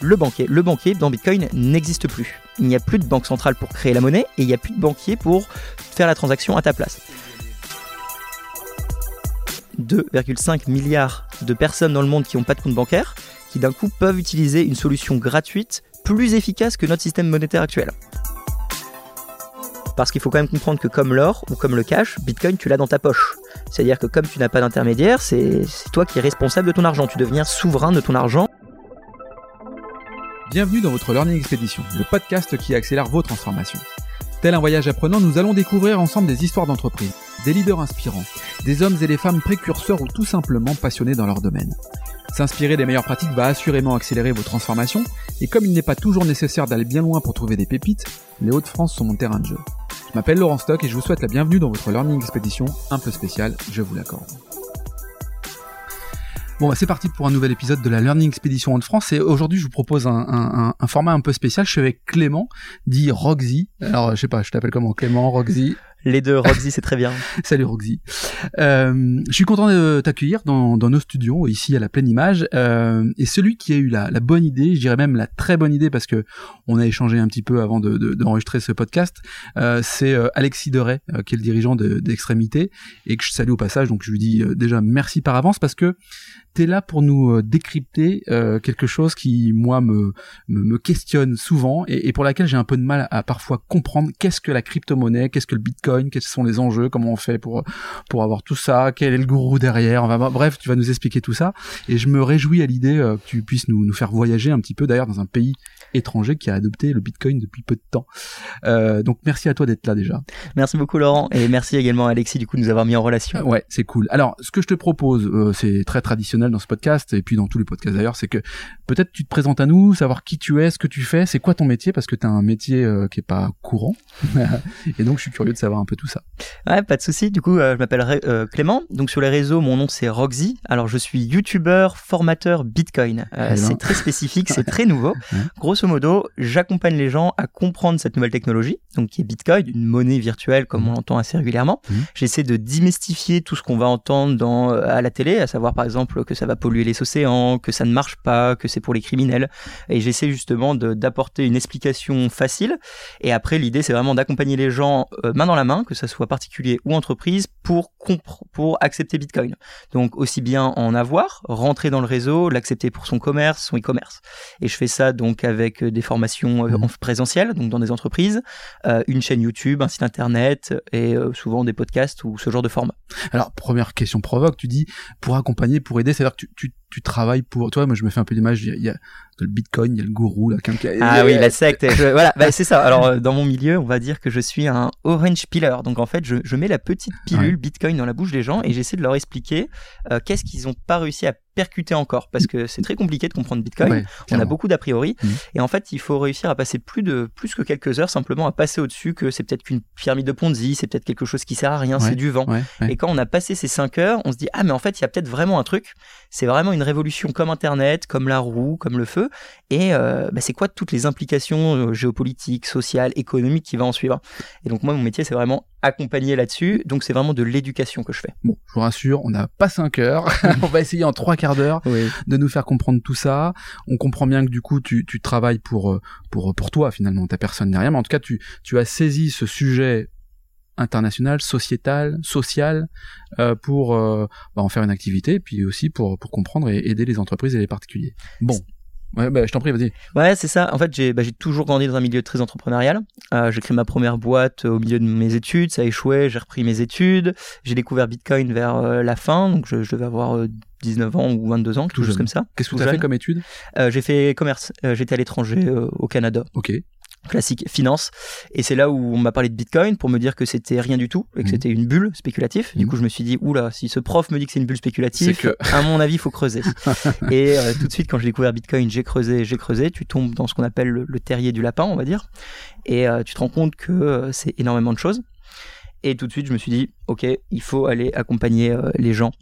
Le banquier. Le banquier dans Bitcoin n'existe plus. Il n'y a plus de banque centrale pour créer la monnaie et il n'y a plus de banquier pour faire la transaction à ta place. 2,5 milliards de personnes dans le monde qui n'ont pas de compte bancaire, qui d'un coup peuvent utiliser une solution gratuite plus efficace que notre système monétaire actuel. Parce qu'il faut quand même comprendre que comme l'or ou comme le cash, Bitcoin, tu l'as dans ta poche. C'est-à-dire que comme tu n'as pas d'intermédiaire, c'est toi qui es responsable de ton argent. Tu deviens souverain de ton argent. Bienvenue dans votre Learning Expedition, le podcast qui accélère vos transformations. Tel un voyage apprenant, nous allons découvrir ensemble des histoires d'entreprise, des leaders inspirants, des hommes et des femmes précurseurs ou tout simplement passionnés dans leur domaine. S'inspirer des meilleures pratiques va assurément accélérer vos transformations, et comme il n'est pas toujours nécessaire d'aller bien loin pour trouver des pépites, les Hauts-de-France sont mon terrain de jeu. M'appelle Laurent Stock et je vous souhaite la bienvenue dans votre Learning Expedition un peu spéciale, je vous l'accorde. Bon, bah, c'est parti pour un nouvel épisode de la Learning Expedition de France. Et aujourd'hui, je vous propose un, format un peu spécial. Je suis avec Clément, dit Roxy. Alors, je sais pas, je t'appelle comment Clément, Roxy? Les deux, Roxy, c'est très bien. Salut Roxy. Euh, je suis content de t'accueillir dans, nos studios, ici à la pleine image. Euh, et celui qui a eu la, bonne idée, je dirais même la très bonne idée, parce que on a échangé un petit peu avant d'enregistrer de, ce podcast, euh, c'est Alexis Deray, qui est le dirigeant d'Extrémité, et que je salue au passage. Donc je lui dis déjà merci par avance, parce que tu es là pour nous décrypter quelque chose qui, moi, me, questionne souvent, et, et pour laquelle j'ai un peu de mal à parfois comprendre qu'est-ce que la crypto-monnaie, qu'est-ce que le Bitcoin, quels sont les enjeux, comment on fait pour pour avoir tout ça, quel est le gourou derrière. bref, tu vas nous expliquer tout ça. Et je me réjouis à l'idée euh, que tu puisses nous, nous faire voyager un petit peu d'ailleurs dans un pays étranger qui a adopté le Bitcoin depuis peu de temps. Euh, donc merci à toi d'être là déjà. Merci beaucoup Laurent et merci également à Alexis du coup de nous avoir mis en relation. ouais, c'est cool. Alors ce que je te propose, euh, c'est très traditionnel dans ce podcast et puis dans tous les podcasts d'ailleurs, c'est que peut-être tu te présentes à nous, savoir qui tu es, ce que tu fais, c'est quoi ton métier parce que tu as un métier qui est pas courant. et donc je suis curieux de savoir un peu tout ça. Ouais, pas de souci. Du coup, euh, je m'appelle euh, Clément. Donc sur les réseaux, mon nom c'est Roxy. Alors je suis youtubeur, formateur Bitcoin. Euh, c'est très spécifique, c'est très nouveau. Grosso modo, j'accompagne les gens à comprendre cette nouvelle technologie, donc qui est Bitcoin, une monnaie virtuelle comme mhm. on l'entend assez régulièrement. Mhm. J'essaie de démystifier tout ce qu'on va entendre dans à la télé, à savoir par exemple que ça va polluer les océans, que ça ne marche pas, que c'est pour les criminels. Et j'essaie justement d'apporter une explication facile. Et après, l'idée c'est vraiment d'accompagner les gens main dans la main, que ça soit particulier ou entreprise, pour, pour accepter Bitcoin. Donc aussi bien en avoir, rentrer dans le réseau, l'accepter pour son commerce, son e-commerce. Et je fais ça donc avec euh, des formations euh, mmh. en présentiel, donc dans des entreprises, euh, une chaîne YouTube, un site internet et souvent des podcasts ou ce genre de format. Alors première question provoque, tu dis pour accompagner, pour aider, c'est-à-dire que tu, tu, tu travailles pour toi. Moi je me fais un peu l'image, il y a le Bitcoin, il y a le gourou là. Ah oui, la secte. voilà, bah, c'est ça. Alors euh, dans mon milieu, on va dire que je suis un orange pillar. Donc en fait, je, je mets la petite pilule Bitcoin dans la bouche des gens et j'essaie de leur expliquer euh, qu'est-ce qu'ils n'ont pas réussi à percuter encore parce que c'est très compliqué de comprendre Bitcoin. on a beaucoup d'a priori mmh. et en fait il faut réussir à passer plus de plus que quelques heures simplement à passer au-dessus que c'est peut-être qu'une pyramide de Ponzi, c'est peut-être quelque chose qui sert à rien, c'est du vent. Et quand on a passé ces 5 heures, on se dit ah mais en fait il y a peut-être vraiment un truc. C'est vraiment une révolution comme Internet, comme la roue, comme le feu. Et euh, bah, c'est quoi toutes les implications euh, géopolitiques, sociales, économiques qui va en suivre? Et donc moi mon métier c'est vraiment accompagner là-dessus. Donc c'est vraiment de l'éducation que je fais. Bon, je vous rassure, on n'a pas 5 heures. on va essayer en trois quarts d'heure de nous faire comprendre tout ça. On comprend bien que du coup tu, tu travailles pour, euh, pour, pour toi finalement, ta personne derrière. Mais en tout cas, tu, tu as saisi ce sujet international, sociétal, social, euh, pour euh, bah, en faire une activité, puis aussi pour, pour comprendre et aider les entreprises et les particuliers. Bon. Ouais, bah, je t'en prie, vas-y. Ouais, c'est ça. En fait, j'ai bah, toujours grandi dans un milieu très entrepreneurial. Euh, j'ai créé ma première boîte au milieu de mes études, ça a échoué, j'ai repris mes études. J'ai découvert Bitcoin vers euh, la fin, donc je, je devais avoir 19 ans ou 22 ans, quelque chose comme ça. Qu'est-ce que tu as fait comme étude? J'ai fait commerce. J'étais à l'étranger, au Canada. Ok classique finance. Et c'est là où on m'a parlé de Bitcoin pour me dire que c'était rien du tout et que mmh. c'était une bulle spéculative. Du mmh. coup je me suis dit oula si ce prof me dit que c'est une bulle spéculative que... à mon avis il faut creuser. Et euh, tout de suite quand j'ai découvert Bitcoin j'ai creusé j'ai creusé. Tu tombes dans ce qu'on appelle le, terrier du lapin on va dire. Et euh, tu te rends compte que euh, c'est énormément de choses. Et tout de suite je me suis dit ok il faut aller accompagner les gens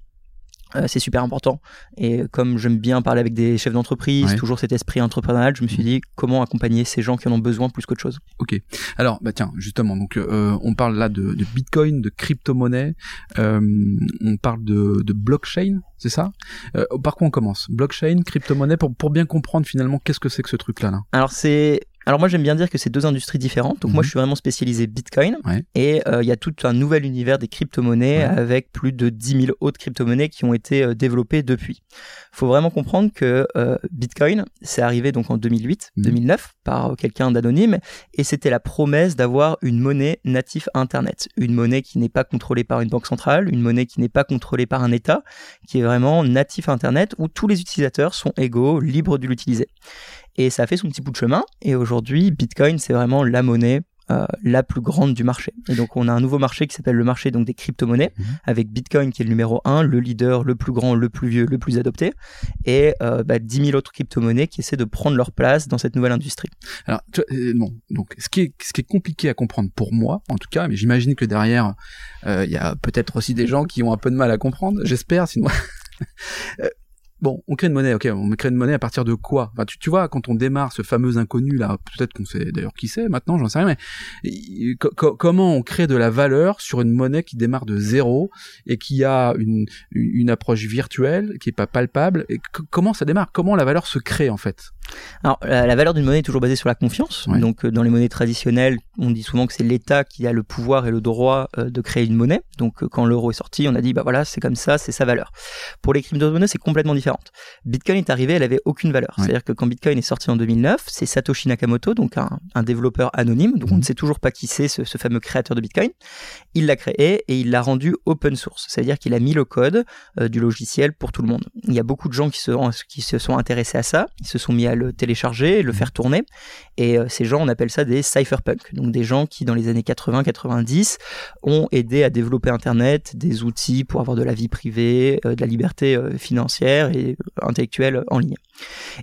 Euh, c'est super important. Et comme j'aime bien parler avec des chefs d'entreprise, toujours cet esprit entrepreneurial, je me suis dit comment accompagner ces gens qui en ont besoin plus qu'autre chose? Ok. Alors, bah tiens, justement, donc euh, on parle là de, de Bitcoin, de crypto-monnaie, euh, on parle de, de blockchain, c'est ça? Par quoi on commence? Blockchain, crypto-monnaie, pour, pour bien comprendre finalement qu'est-ce que c'est que ce truc-là. Là? Alors c'est alors moi j'aime bien dire que c'est deux industries différentes. Donc moi mhm. je suis vraiment spécialisé Bitcoin et euh, il y a tout un nouvel univers des crypto-monnaies avec plus de 10 000 autres crypto-monnaies qui ont été euh, développées depuis. Il faut vraiment comprendre que euh, Bitcoin c'est arrivé donc en 2008, 2009 mhm. par quelqu'un d'anonyme et c'était la promesse d'avoir une monnaie native Internet, une monnaie qui n'est pas contrôlée par une banque centrale, une monnaie qui n'est pas contrôlée par un État, qui est vraiment natif Internet où tous les utilisateurs sont égaux, libres de l'utiliser. Et ça a fait son petit bout de chemin. Et aujourd'hui, Bitcoin, c'est vraiment la monnaie euh, la plus grande du marché. Et donc on a un nouveau marché qui s'appelle le marché donc des crypto-monnaies, mhm. avec Bitcoin qui est le numéro 1, le leader, le plus grand, le plus vieux, le plus adopté, et euh, bah, 10 000 autres crypto-monnaies qui essaient de prendre leur place dans cette nouvelle industrie. Alors euh, bon, donc ce qui est ce qui est compliqué à comprendre pour moi, en tout cas, mais j'imagine que derrière euh, il y a peut-être aussi des gens qui ont un peu de mal à comprendre. J'espère, sinon. bon, on crée une monnaie, ok, on crée une monnaie à partir de quoi? Enfin, tu, tu vois, quand on démarre ce fameux inconnu là, peut-être qu'on sait d'ailleurs qui c'est maintenant, j'en sais rien, mais comment on crée de la valeur sur une monnaie qui démarre de zéro et qui a une, une, approche virtuelle, qui est pas palpable, et comment ça démarre? Comment la valeur se crée en fait? Alors, la, valeur d'une monnaie est toujours basée sur la confiance. Donc, euh, dans les monnaies traditionnelles, on dit souvent que c'est l'État qui a le pouvoir et le droit euh, de créer une monnaie. Donc, euh, quand l'euro est sorti, on a dit, bah voilà, c'est comme ça, c'est sa valeur. Pour les crypto-monnaies, c'est complètement différent. Bitcoin est arrivé, elle avait aucune valeur. C'est-à-dire que quand Bitcoin est sorti en 2009, c'est Satoshi Nakamoto, donc un, développeur anonyme, donc on ne mhm. sait toujours pas qui c'est, ce, fameux créateur de Bitcoin. Il l'a créé et il l'a rendu open source. C'est-à-dire qu'il a mis le code du logiciel pour tout le monde. Il y a beaucoup de gens qui se, qui se sont intéressés à ça. Ils se sont mis à le télécharger, le faire tourner. Et euh, ces gens, on appelle ça des cypherpunks, donc des gens qui dans les années 80-90 ont aidé à développer Internet, des outils pour avoir de la vie privée, euh, de la liberté euh, financière et intellectuelle en ligne.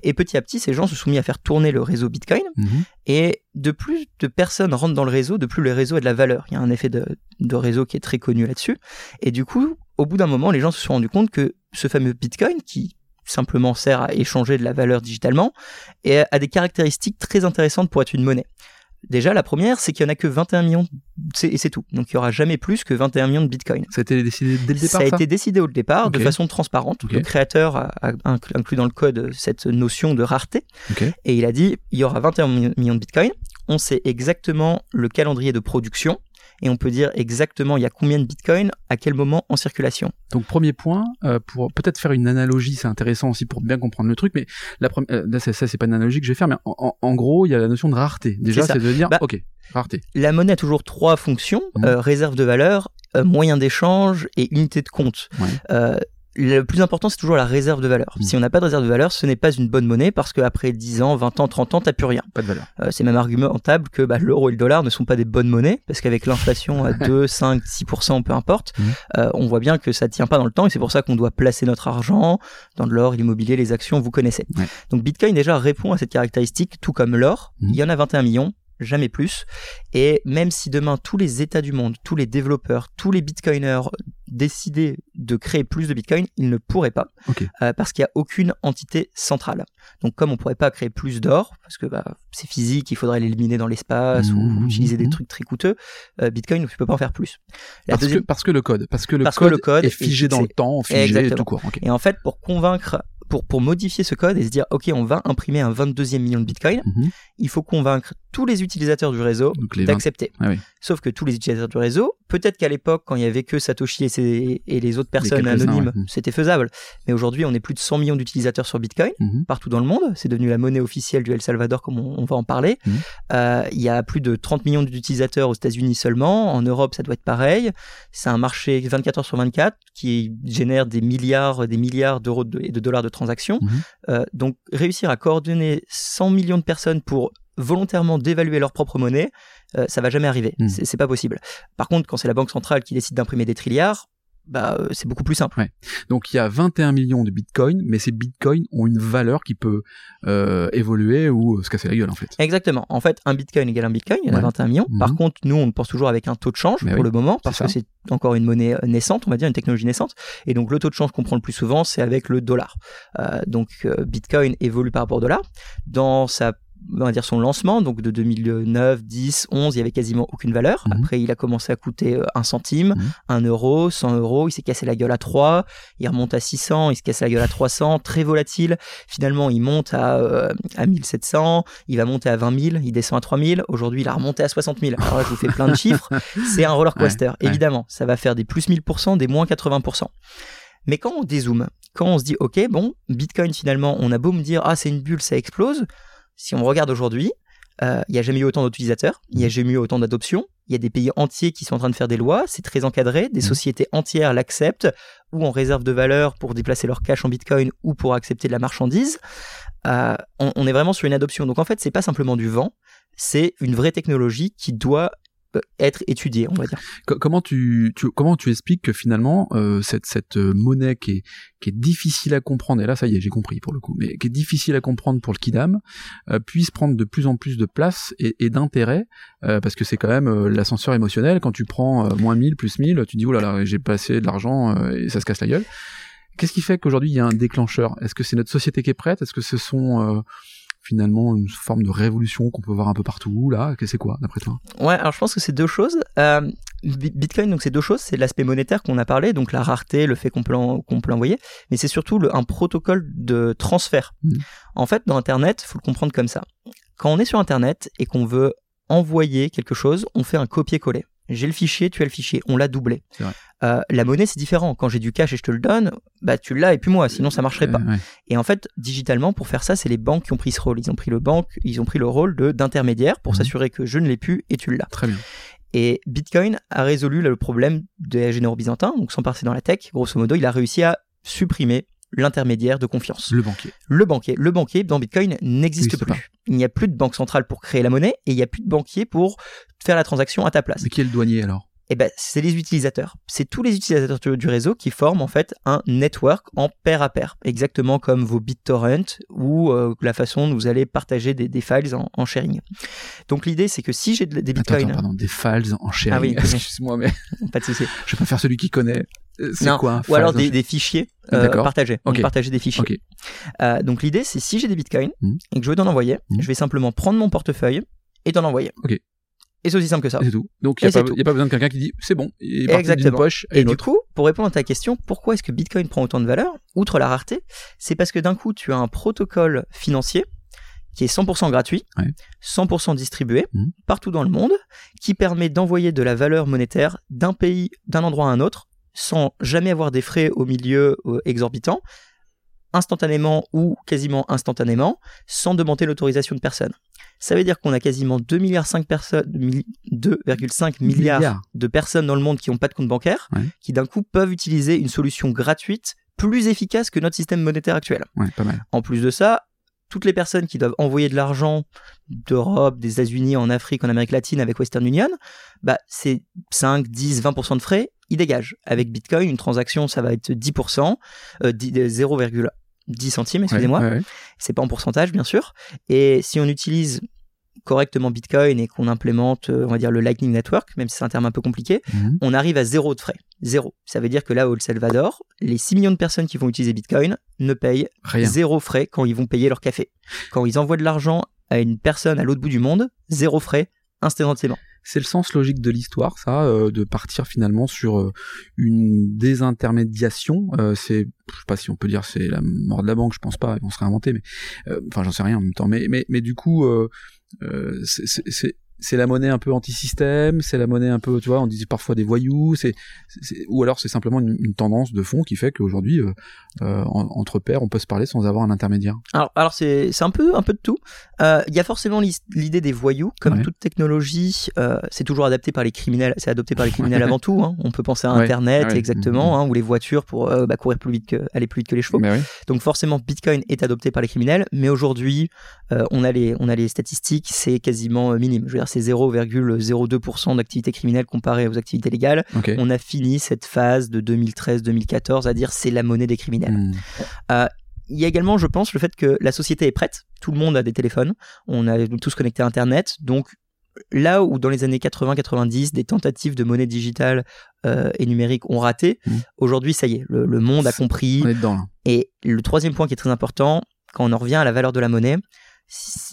Et petit à petit, ces gens se sont mis à faire tourner le réseau Bitcoin. Mhm. Et de plus de personnes rentrent dans le réseau, de plus le réseau a de la valeur. Il y a un effet de, de réseau qui est très connu là-dessus. Et du coup, au bout d'un moment, les gens se sont rendus compte que ce fameux Bitcoin, qui simplement sert à échanger de la valeur digitalement et a des caractéristiques très intéressantes pour être une monnaie. Déjà, la première, c'est qu'il n'y en a que 21 millions, et c'est tout. Donc il n'y aura jamais plus que 21 millions de bitcoin. Ça a été décidé dès le départ Ça a été décidé au départ, de façon transparente. Le créateur a, inclus dans le code cette notion de rareté. Et il a dit, il y aura 21 millions de bitcoin. On sait exactement le calendrier de production et on peut dire exactement il y a combien de bitcoins à quel moment en circulation. Donc premier point, euh, pour peut-être faire une analogie, c'est intéressant aussi pour bien comprendre le truc, mais la euh, ça, c'est pas une analogie que je vais faire, mais en, gros il y a la notion de rareté. Déjà c'est de dire bah, ok rareté. La monnaie a toujours trois fonctions mmh. euh, réserve de valeur, moyen d'échange et unité de compte. Ouais le plus important, c'est toujours la réserve de valeur. Mm. Si on n'a pas de réserve de valeur, ce n'est pas une bonne monnaie parce qu'après 10 ans, 20 ans, 30 ans, t'as plus rien. Pas de valeur. Euh, c'est même argumentable que bah, l'euro et le dollar ne sont pas des bonnes monnaies parce qu'avec l'inflation à 2, 5, 6%, peu importe, mm. euh, on voit bien que ça tient pas dans le temps et c'est pour ça qu'on doit placer notre argent dans de l'or, l'immobilier, les actions, vous connaissez. Donc Bitcoin déjà répond à cette caractéristique, tout comme l'or. Mm. Il y en a 21 millions, jamais plus. Et même si demain tous les États du monde, tous les développeurs, tous les bitcoiners décidaient de créer plus de bitcoin, ils ne pourraient pas. Euh, parce qu'il n'y a aucune entité centrale. Donc comme on ne pourrait pas créer plus d'or, parce que bah, c'est physique, il faudrait l'éliminer dans l'espace ou mmh, mmh, utiliser des trucs très coûteux, euh, bitcoin ne peut pas en faire plus. parce, que, parce que le code, parce que le, code, est figé dans le temps, figé tout court. Et en fait, pour convaincre pour, pour modifier ce code et se dire, OK, on va imprimer un 22e million de Bitcoin, mhm. il faut convaincre tous les utilisateurs du réseau d'accepter. Ah Sauf que tous les utilisateurs du réseau, peut-être qu'à l'époque, quand il y avait que Satoshi et, et les autres personnes anonymes, c'était faisable. Mais aujourd'hui, on est plus de 100 millions d'utilisateurs sur Bitcoin, mhm. partout dans le monde. C'est devenu la monnaie officielle du El Salvador, comme on, va en parler. Mhm. Euh, il y a plus de 30 millions d'utilisateurs aux États-Unis seulement. En Europe, ça doit être pareil. C'est un marché 24 heures sur 24 qui génère des milliards, des milliards d'euros et de dollars de transactions. Mhm. Euh, donc, réussir à coordonner 100 millions de personnes pour volontairement dévaluer leur propre monnaie, euh, ça va jamais arriver. Mhm. C'est pas possible. Par contre, quand c'est la banque centrale qui décide d'imprimer des trilliards, bah, euh, c'est beaucoup plus simple. Ouais. Donc il y a 21 millions de bitcoins, mais ces bitcoins ont une valeur qui peut euh, évoluer ou se casser la gueule en fait. Exactement. En fait, un bitcoin égale un bitcoin, il y en a 21 millions. Par mhm. contre, nous, on pense toujours avec un taux de change pour le moment, parce que c'est encore une monnaie euh, naissante, on va dire, une technologie naissante. Et donc le taux de change qu'on prend le plus souvent, c'est avec le dollar. Euh, donc bitcoin évolue par rapport au dollar. Dans sa on va dire son lancement, donc de 2009, 10, 11, il y avait quasiment aucune valeur. Mhm. Après, il a commencé à coûter 1 euh, centime, 1 mhm. euro, 100 euros, il s'est cassé la gueule à 3, il remonte à 600, il se casse la gueule à 300, très volatile. Finalement, il monte à, euh, à 1700, il va monter à 20 000, il descend à 3000. Aujourd'hui, il a remonté à 60 000. Alors là, je vous fais plein de chiffres. C'est un roller coaster. Évidemment, ça va faire des plus 1000%, des moins 80%. Mais quand on dézoome, quand on se dit, OK, bon, Bitcoin, finalement, on a beau me dire, ah, c'est une bulle, ça explose si on regarde aujourd'hui, euh, il n'y a jamais eu autant d'utilisateurs, il n'y a mmh. jamais eu autant d'adoption, il y a des pays entiers qui sont en train de faire des lois, c'est très encadré, des mmh. sociétés entières l'acceptent, ou en réserve de valeur pour déplacer leur cash en bitcoin ou pour accepter de la marchandise. Euh, on, est vraiment sur une adoption. Donc en fait, c'est pas simplement du vent, c'est une vraie technologie qui doit être étudié, on va dire. Comment tu, comment tu expliques que finalement euh, cette cette euh, monnaie qui est qui est difficile à comprendre et là ça y est j'ai compris pour le coup mais qui est difficile à comprendre pour le kidam euh, puisse prendre de plus en plus de place et, d'intérêt parce que c'est quand même l'ascenseur émotionnel quand tu prends moins 1000 plus 1000 tu dis oh j'ai passé de l'argent et ça se casse la gueule. Qu'est-ce qui fait qu'aujourd'hui il y a un déclencheur? Est-ce que c'est notre société qui est prête? Est-ce que ce sont finalement une forme de révolution qu'on peut voir un peu partout là. C'est quoi d'après toi? Ouais alors je pense que c'est deux choses. Euh, Bitcoin donc c'est deux choses. C'est l'aspect monétaire qu'on a parlé donc la rareté le fait qu'on peut qu'on peut l'envoyer. Mais c'est surtout le, un protocole de transfert. Mmh. en fait dans internet faut le comprendre comme ça. Quand on est sur internet et qu'on veut envoyer quelque chose on fait un copier-coller j'ai le fichier, tu as le fichier, on l'a doublé. Euh, la monnaie, c'est différent. Quand j'ai du cash et je te le donne, bah tu l'as et puis moi, sinon ça marcherait pas. Et en fait, digitalement, pour faire ça, c'est les banques qui ont pris ce rôle. Ils ont pris le banque, ils ont pris le rôle de d'intermédiaire pour mhm. s'assurer que je ne l'ai plus et tu l'as. Très bien. Et Bitcoin a résolu le problème des généraux byzantins, donc sans passer dans la tech, grosso modo, il a réussi à supprimer l'intermédiaire de confiance. Le banquier. Le banquier. Le banquier dans Bitcoin n'existe plus. Il n'y a plus de banque centrale pour créer la monnaie et il n'y a plus de banquier pour faire la transaction à ta place. Mais qui est le douanier alors? Eh ben, c'est les utilisateurs. C'est tous les utilisateurs du réseau qui forment en fait un network en pair à pair, exactement comme vos BitTorrent ou euh, la façon dont vous allez partager des, files en, sharing. Donc l'idée, c'est que si j'ai des bitcoins, attends, pardon, des files en sharing. Ah oui, excuse-moi, mais pas de souci. Je préfère celui qui connaît. Euh, c'est quoi Ou alors des, fichiers euh, partagés. Partager des fichiers. Euh, donc l'idée, c'est si j'ai des bitcoins hmm. et que je veux t'en envoyer, hmm. je vais simplement prendre mon portefeuille et t'en envoyer. Et c'est aussi simple que ça. C'est tout. Donc il n'y a, a, pas besoin de quelqu'un qui dit c'est bon, il est Exactement. poche et du coup, pour répondre à ta question, pourquoi est-ce que Bitcoin prend autant de valeur, outre la rareté, c'est parce que d'un coup tu as un protocole financier qui est 100% gratuit, 100% distribué mmh. partout dans le monde, qui permet d'envoyer de la valeur monétaire d'un pays, d'un endroit à un autre, sans jamais avoir des frais au milieu euh, exorbitants, instantanément ou quasiment instantanément, sans demander l'autorisation de personne. Ça veut dire qu'on a quasiment 2,5 personnes, 2,5 milliards, de personnes dans le monde qui n'ont pas de compte bancaire, qui d'un coup peuvent utiliser une solution gratuite plus efficace que notre système monétaire actuel. En plus de ça, toutes les personnes qui doivent envoyer de l'argent d'Europe, des États-Unis, en Afrique, en Amérique latine avec Western Union, bah, c'est 5, 10, 20% de frais, ils dégagent. Avec Bitcoin, une transaction, ça va être 10%, euh, 0,10 centimes, excusez-moi. C'est pas en pourcentage, bien sûr. Et si on utilise correctement Bitcoin et qu'on implémente, euh, on va dire, le Lightning Network, même si c'est un terme un peu compliqué, mhm. on arrive à zéro de frais. Zéro. Ça veut dire que là, au Salvador, les 6 millions de personnes qui vont utiliser Bitcoin ne payent zéro frais quand ils vont payer leur café. Quand ils envoient de l'argent à une personne à l'autre bout du monde, zéro frais, instantanément. C'est le sens logique de l'histoire, ça, euh, de partir finalement sur euh, une désintermédiation. c'est, je sais pas si on peut dire c'est la mort de la banque, je pense pas, ils vont se réinventer, mais enfin j'en sais rien en même temps. Mais mais mais du coup, euh, c'est c'est la monnaie un peu anti-système, c'est la monnaie un peu, tu vois, on disait parfois des voyous, c'est, ou alors c'est simplement une, tendance de fond qui fait qu'aujourd'hui, euh, euh, entre pairs, on peut se parler sans avoir un intermédiaire. Alors, alors c'est, c'est un peu, un peu de tout. Euh, il y a forcément l'idée des voyous, comme toute technologie, c'est toujours adapté par les criminels, c'est adopté par les criminels avant tout. Hein. On peut penser à Internet, exactement, hein, ou les voitures pour bah, courir plus vite que, aller plus vite que les chevaux. Donc forcément, Bitcoin est adopté par les criminels, mais aujourd'hui, on a les, on a les statistiques, c'est quasiment minime. Je veux dire, c'est 0,02% d'activité criminelle comparée aux activités légales. On a fini cette phase de 2013-2014 à dire c'est la monnaie des criminels. Hmm. Euh, il y a également, je pense, le fait que la société est prête. Tout le monde a des téléphones. On a tous connecté à Internet. Donc, là où dans les années 80-90, des tentatives de monnaie digitale euh, et numérique ont raté, mmh. aujourd'hui, ça y est, le, monde a compris. On est dedans. Et le troisième point qui est très important, quand on en revient à la valeur de la monnaie,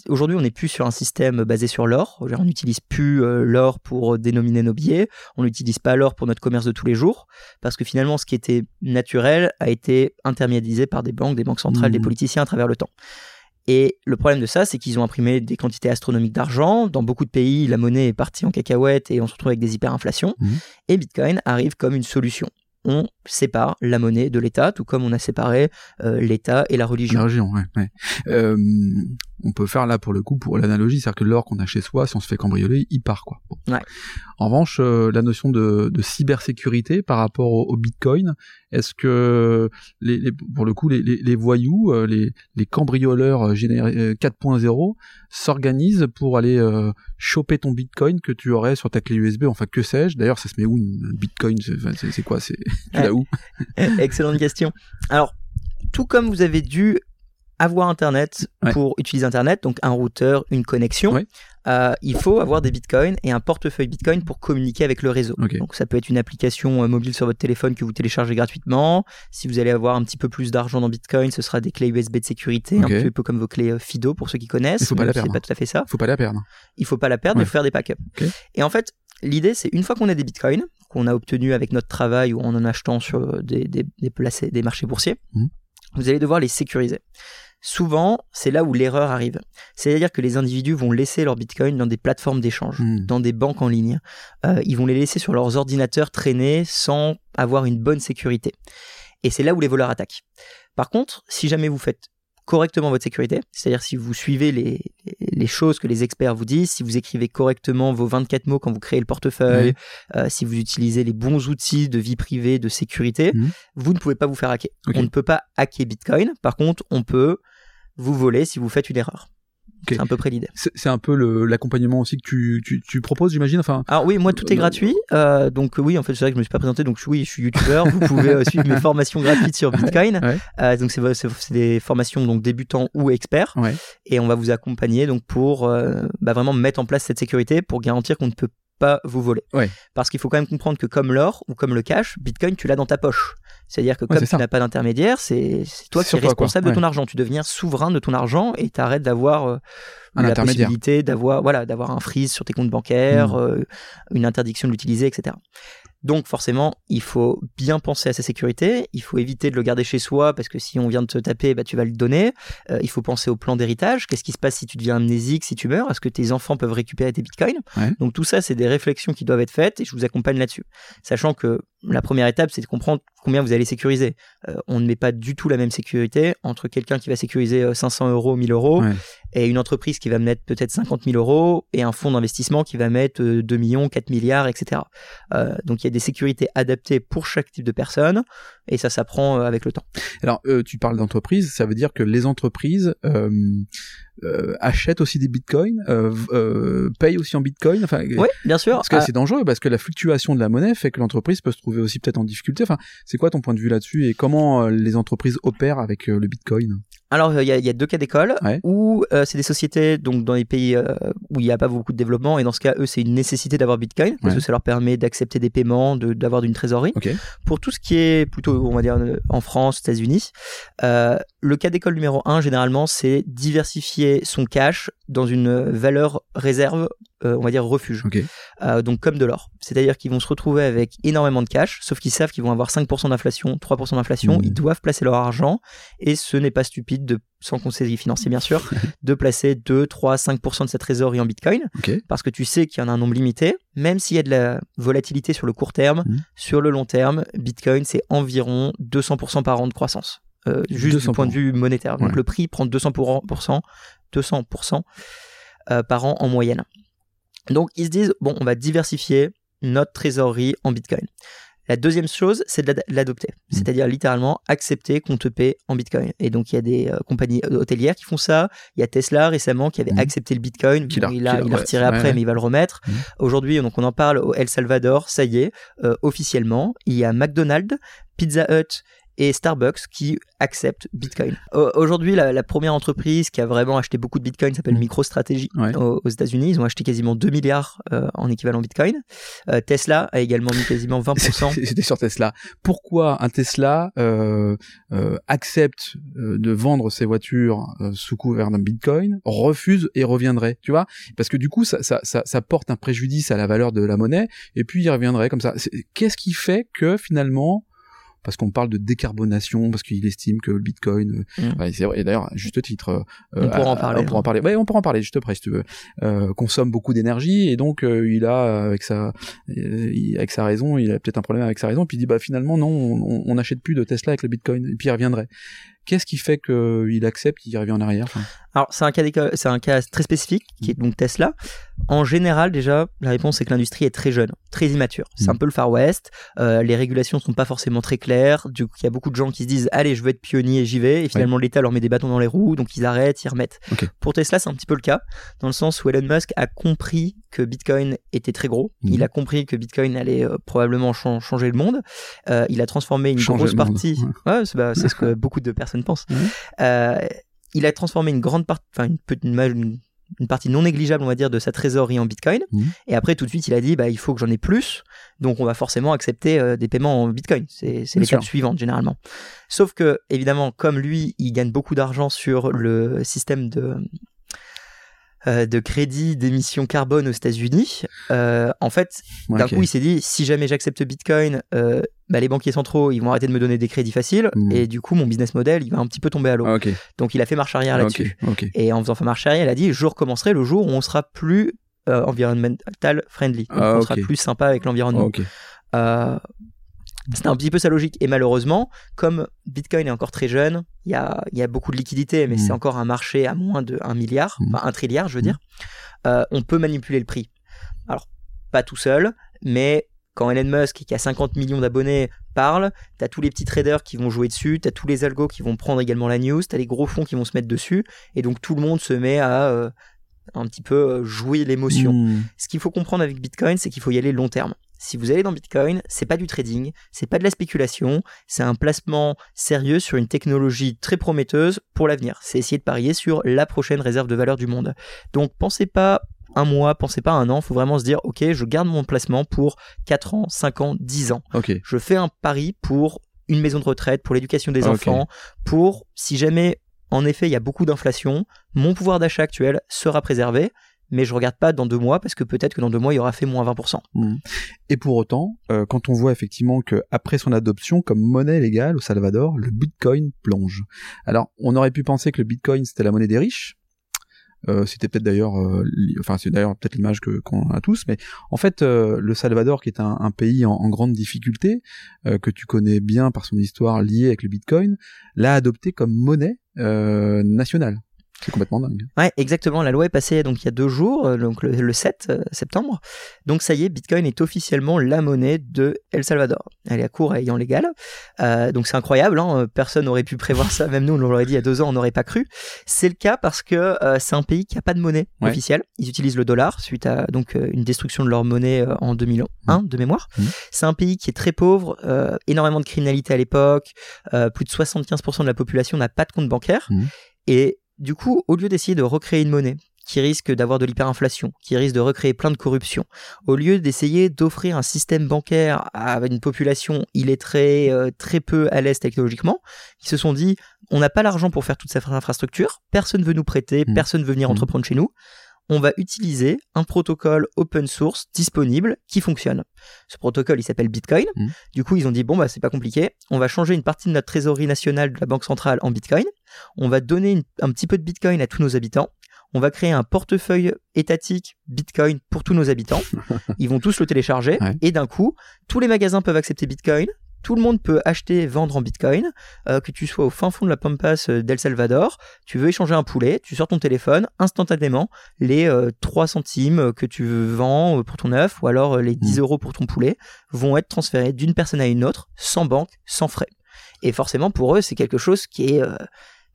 aujourd'hui, on n'est plus sur un système basé sur l'or. On n'utilise plus euh, l'or pour dénominer nos billets. On n'utilise pas l'or pour notre commerce de tous les jours. Parce que finalement, ce qui était naturel a été intermédiarisé par des banques, des banques centrales, des mmh. politiciens à travers le temps. Et le problème de ça, c'est qu'ils ont imprimé des quantités astronomiques d'argent. Dans beaucoup de pays, la monnaie est partie en cacahuète et on se retrouve avec des hyperinflations. Mmh. Et Bitcoin arrive comme une solution on sépare la monnaie de l'État, tout comme on a séparé euh, l'État et la religion. La religion, ouais. Euh, on peut faire là pour le coup pour l'analogie, c'est-à-dire que l'or qu'on a chez soi, si on se fait cambrioler, il part quoi. En revanche, euh, la notion de, cybersécurité par rapport au, Bitcoin, est-ce que les, pour le coup les, voyous, les, cambrioleurs 4.0 s'organisent pour aller choper ton Bitcoin que tu aurais sur ta clé USB, enfin que sais-je? D'ailleurs, ça se met où un Bitcoin? C'est quoi? C'est l'as où? Excellente question. Alors, tout comme vous avez dû avoir Internet pour utiliser Internet, donc un routeur, une connexion, euh, il faut avoir des bitcoins et un portefeuille bitcoin pour communiquer avec le réseau. Donc ça peut être une application euh, mobile sur votre téléphone que vous téléchargez gratuitement. Si vous allez avoir un petit peu plus d'argent dans bitcoin, ce sera des clés USB de sécurité, un peu, peu comme vos clés euh, FIDO pour ceux qui connaissent. Il faut pas la perdre. Pas tout à fait ça. Il faut pas la perdre. Il faut pas la perdre, mais faut faire des backups. Et en fait, l'idée c'est une fois qu'on a des bitcoins, qu'on a obtenus avec notre travail ou en en achetant sur des, des, des, marchés boursiers, mmh. vous allez devoir les sécuriser. Souvent, c'est là où l'erreur arrive. C'est-à-dire que les individus vont laisser leurs bitcoins dans des plateformes d'échange, mmh. dans des banques en ligne. Euh, ils vont les laisser sur leurs ordinateurs traîner sans avoir une bonne sécurité. Et c'est là où les voleurs attaquent. Par contre, si jamais vous faites correctement votre sécurité, c'est-à-dire si vous suivez les, les, choses que les experts vous disent, si vous écrivez correctement vos 24 mots quand vous créez le portefeuille, euh, si vous utilisez les bons outils de vie privée, de sécurité, mmh. vous ne pouvez pas vous faire hacker. On ne peut pas hacker Bitcoin, par contre, on peut vous voler si vous faites une erreur. C'est à peu près l'idée. C'est un peu l'accompagnement aussi que tu, tu, tu proposes, j'imagine. Enfin. Alors oui, moi tout est euh, gratuit. Euh, donc oui, en fait c'est vrai que je me suis pas présenté. Donc oui, je suis youtubeur. vous pouvez euh, suivre mes formations gratuites sur Bitcoin. Euh, donc c'est des formations donc débutants ou experts. Ouais. Et on va vous accompagner donc pour bah, vraiment mettre en place cette sécurité pour garantir qu'on ne peut pas vous voler. Ouais. Parce qu'il faut quand même comprendre que comme l'or ou comme le cash, Bitcoin tu l'as dans ta poche. C'est-à-dire que comme tu n'as pas d'intermédiaire, c'est toi qui es responsable de ton argent. Tu deviens souverain de ton argent et tu arrêtes d'avoir euh, la possibilité d'avoir voilà, d'avoir un freeze sur tes comptes bancaires, hmm. euh, une interdiction de l'utiliser, etc. Donc forcément, il faut bien penser à sa sécurité, il faut éviter de le garder chez soi parce que si on vient de te taper, bah, tu vas le donner. Euh, il faut penser au plan d'héritage, qu'est-ce qui se passe si tu deviens amnésique, si tu meurs, est-ce que tes enfants peuvent récupérer tes bitcoins? Donc tout ça, c'est des réflexions qui doivent être faites et je vous accompagne là-dessus. Sachant que la première étape, c'est de comprendre combien vous allez sécuriser. Euh, on ne met pas du tout la même sécurité entre quelqu'un qui va sécuriser 500 euh, euros, 1000 euros, et une entreprise qui va mettre peut-être 50 000 euros, et un fonds d'investissement qui va mettre 2 millions, 4 milliards, etc. donc il y a des sécurités adaptées pour chaque type de personne, et ça s'apprend avec le temps. Alors, tu parles d'entreprise, ça veut dire que les entreprises euh, achètent aussi des bitcoins, euh, euh, payent aussi en bitcoin. Enfin, oui, bien sûr. Parce que ah. c'est dangereux, parce que la fluctuation de la monnaie fait que l'entreprise peut se trouver aussi peut-être en difficulté. Enfin, c'est quoi ton point de vue là-dessus et comment les entreprises opèrent avec le bitcoin? Alors, il y, y, a deux cas d'école où c'est des sociétés donc dans les pays où il n'y a pas beaucoup de développement et dans ce cas, eux, c'est une nécessité d'avoir Bitcoin parce que ça leur permet d'accepter des paiements, d'avoir d'une trésorerie. Pour tout ce qui est plutôt, on va dire, en France, États-Unis, le cas d'école numéro un, généralement, c'est diversifier son cash dans une valeur réserve, euh, on va dire refuge. Euh, donc comme de l'or. C'est-à-dire qu'ils vont se retrouver avec énormément de cash, sauf qu'ils savent qu'ils vont avoir 5% d'inflation, 3% d'inflation, mmh. ils doivent placer leur argent, et ce n'est pas stupide de sans conseiller financier bien sûr, de placer 2, 3, 5% de sa trésorerie en Bitcoin, parce que tu sais qu'il y en a un nombre limité, même s'il y a de la volatilité sur le court terme, mmh. sur le long terme, Bitcoin c'est environ 200% par an de croissance. Euh, juste du point de vue monétaire. Donc le prix prend 200%, 200% euh, par an en moyenne. Donc ils se disent, bon, on va diversifier notre trésorerie en Bitcoin. La deuxième chose, c'est de l'adopter, mmh. c'est-à-dire littéralement accepter qu'on te paie en Bitcoin. Et donc il y a des compagnies hôtelières qui font ça. Il y a Tesla récemment qui avait mmh. accepté le Bitcoin. il a, retiré après, mais il va le remettre. Mmh. Aujourd'hui, donc on en parle au El Salvador. Ça y est, officiellement, il y a McDonald's, Pizza Hut et Starbucks qui acceptent Bitcoin. Aujourd'hui, la, première entreprise qui a vraiment acheté beaucoup de Bitcoin s'appelle mm. MicroStrategy aux, États-Unis. Ils ont acheté quasiment 2 milliards euh, en équivalent Bitcoin. Euh, Tesla a également mis quasiment 20%. C'était sur Tesla. Pourquoi un Tesla euh, accepte de vendre ses voitures sous couvert d'un Bitcoin, refuse et reviendrait Tu vois? Parce que du coup, ça, ça, ça, ça porte un préjudice à la valeur de la monnaie et puis il reviendrait comme ça. Qu'est-ce qui fait que finalement parce qu'on parle de décarbonation, parce qu'il estime que le Bitcoin, euh, mm. c'est vrai, et d'ailleurs, juste titre, euh, on pourra en parler. On pourra en parler. Ouais, on pourra en parler juste après, si tu veux. Euh, consomme beaucoup d'énergie et donc il a avec sa avec sa raison, il a peut-être un problème avec sa raison, puis il dit bah finalement non, on n'achète plus de Tesla avec le Bitcoin, et puis il reviendrait. Qu'est-ce qui fait qu'il accepte, il revient en arrière Alors, c'est un, cas c'est un cas très spécifique, qui est donc Tesla. En général, déjà, la réponse c'est que l'industrie est très jeune, très immature. C'est un mm. peu le Far West. Euh, les régulations ne sont pas forcément très claires. Du coup, il y a beaucoup de gens qui se disent Allez, je veux être pionnier et j'y vais. Et finalement, l'État leur met des bâtons dans les roues, donc ils arrêtent, ils remettent. Pour Tesla, c'est un petit peu le cas, dans le sens où Elon Musk a compris que Bitcoin était très gros. Il a compris que Bitcoin allait euh, probablement changer le monde. Euh, il a transformé une grosse partie. Ouais, bah, c'est ce que beaucoup de personnes pense. Euh, il a transformé une grande partie, enfin une, une, partie non négligeable, on va dire, de sa trésorerie en Bitcoin. Et après, tout de suite, il a dit, bah, il faut que j'en ai plus. Donc, on va forcément accepter des paiements en Bitcoin. C'est l'étape suivante, généralement. Sauf que, évidemment, comme lui, il gagne beaucoup d'argent sur le système de, euh, de crédit d'émission carbone aux États-Unis. Euh, en fait, d'un coup, il s'est dit si jamais j'accepte Bitcoin, euh, bah, les banquiers centraux ils vont arrêter de me donner des crédits faciles hmm. et du coup mon business model il va un petit peu tomber à l'eau. Donc il a fait marche arrière là-dessus. Et en faisant marche arrière, il a dit je recommencerai le jour où on sera plus environmental friendly, ah, on sera plus sympa avec l'environnement. C'était un petit peu sa logique. Et malheureusement, comme Bitcoin est encore très jeune, il y a, y a, beaucoup de liquidités, mais c'est mm. encore un marché à moins de 1 milliard, mm. enfin 1 trilliard, je veux mm. dire. Euh, on peut manipuler le prix. Alors, pas tout seul, mais quand Elon Musk, qui a 50 millions d'abonnés, parle, tu as tous les petits traders qui vont jouer dessus, tu as tous les algos qui vont prendre également la news, tu as les gros fonds qui vont se mettre dessus, et donc tout le monde se met à euh, un petit peu euh, jouer l'émotion. Ce qu'il faut comprendre avec Bitcoin, c'est qu'il faut y aller long terme si vous allez dans Bitcoin, c'est pas du trading, c'est pas de la spéculation, c'est un placement sérieux sur une technologie très prometteuse pour l'avenir. C'est essayer de parier sur la prochaine réserve de valeur du monde. Donc pensez pas un mois, pensez pas un an, faut vraiment se dire OK, je garde mon placement pour 4 ans, 5 ans, 10 ans. Je fais un pari pour une maison de retraite, pour l'éducation des enfants, pour si jamais en effet il y a beaucoup d'inflation, mon pouvoir d'achat actuel sera préservé mais je regarde pas dans deux mois parce que peut-être que dans deux mois il y aura fait moins 20%. Mmh. Et pour autant, euh, quand on voit effectivement que après son adoption comme monnaie légale au Salvador, le Bitcoin plonge. Alors, on aurait pu penser que le Bitcoin c'était la monnaie des riches. Euh, c'était peut-être d'ailleurs, euh, enfin c'est d'ailleurs peut-être l'image que qu'on a tous, mais en fait le Salvador qui est un, pays en, en, grande difficulté que tu connais bien par son histoire liée avec le Bitcoin, l'a adopté comme monnaie nationale. C'est complètement dingue. Ouais, exactement. La loi est passée donc il y a deux jours, euh, donc le, 7 euh, septembre. Donc ça y est, Bitcoin est officiellement la monnaie de El Salvador. Elle est à court et ayant légal. Euh, donc c'est incroyable. Hein. Personne n'aurait pu prévoir ça. Même nous, on l'aurait dit il y a deux ans, on n'aurait pas cru. C'est le cas parce que c'est un pays qui a pas de monnaie officielle. Ils utilisent le dollar suite à donc une destruction de leur monnaie en 2001 mmh. de mémoire. Mmh. C'est un pays qui est très pauvre, énormément de criminalité à l'époque. plus de 75% de la population n'a pas de compte bancaire. Mmh. Et du coup, au lieu d'essayer de recréer une monnaie qui risque d'avoir de l'hyperinflation, qui risque de recréer plein de corruption, au lieu d'essayer d'offrir un système bancaire à une population illettrée, euh, très peu à l'aise technologiquement, ils se sont dit, on n'a pas l'argent pour faire toute cette infrastructure, personne ne veut nous prêter, mmh. personne ne veut venir mmh. entreprendre chez nous, on va utiliser un protocole open source disponible qui fonctionne. Ce protocole, il s'appelle Bitcoin. Mmh. Du coup, ils ont dit bon bah c'est pas compliqué, on va changer une partie de notre trésorerie nationale de la banque centrale en Bitcoin. On va donner un petit peu de Bitcoin à tous nos habitants. On va créer un portefeuille étatique Bitcoin pour tous nos habitants. Ils vont tous le télécharger et d'un coup, tous les magasins peuvent accepter Bitcoin, tout le monde peut acheter, vendre en Bitcoin, euh, que tu sois au fin fond de la Pampas euh, d'El Salvador, tu veux échanger un poulet, tu sors ton téléphone, instantanément, les 3 centimes que tu vends pour ton œuf, ou alors les 10 mmh. euros pour ton poulet, vont être transférés d'une personne à une autre, sans banque, sans frais. Et forcément, pour eux, c'est quelque chose qui est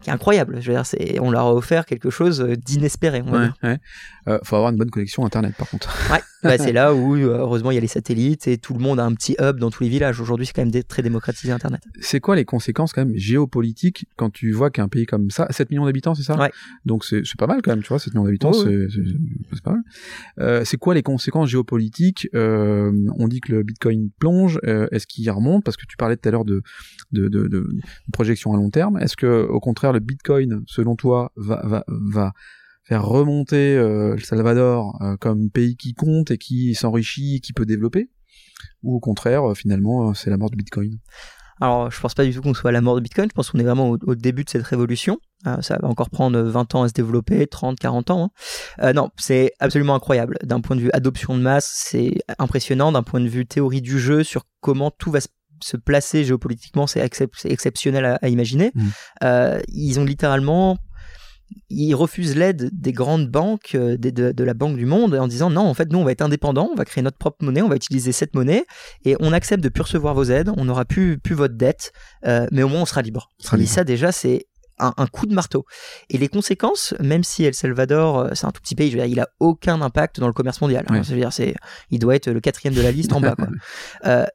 qui est incroyable. Je veux dire, c'est, on leur a offert quelque chose d'inespéré. ouais, ouais. Euh, faut avoir une bonne connexion internet, par contre. Ouais, bah, c'est là où euh, heureusement il y a les satellites et tout le monde a un petit hub dans tous les villages. Aujourd'hui, c'est quand même très démocratisé internet. C'est quoi les conséquences quand même géopolitiques quand tu vois qu'un pays comme ça, 7 millions d'habitants, c'est ça? Ouais. Donc c'est, pas mal quand même, tu vois, 7 millions d'habitants, c'est, pas mal. Euh, c'est quoi les conséquences géopolitiques? Euh, On dit que le Bitcoin plonge. Euh, est-ce qu'il remonte? Parce que tu parlais tout à l'heure de de, de, de, projection à long terme. Est-ce que au contraire le Bitcoin, selon toi, va faire remonter euh, El Salvador euh, comme pays qui compte et qui s'enrichit, qui peut développer? Ou au contraire, euh, finalement, c'est la mort de Bitcoin? Alors, je pense pas du tout qu'on soit à la mort de Bitcoin. Je pense qu'on est vraiment au, début de cette révolution. ça va encore prendre 20 ans à se développer, 30, 40 ans. Hein. non, c'est absolument incroyable. D'un point de vue adoption de masse, c'est impressionnant. D'un point de vue théorie du jeu, sur comment tout va se placer géopolitiquement, c'est exceptionnel à, imaginer. Mmh. ils ont littéralement ils refusent l'aide des grandes banques, euh, de, la Banque du Monde, en disant non, en fait, nous, on va être indépendants, on va créer notre propre monnaie, on va utiliser cette monnaie, et on accepte de plus recevoir vos aides, on n'aura plus, plus votre dette, euh, mais au moins on sera libre. et ça, déjà, c'est un, coup de marteau. Et les conséquences, même si El Salvador, euh, c'est un tout petit pays, je veux dire, il a aucun impact dans le commerce mondial. Hein. c'est, il doit être le quatrième de la liste en bas.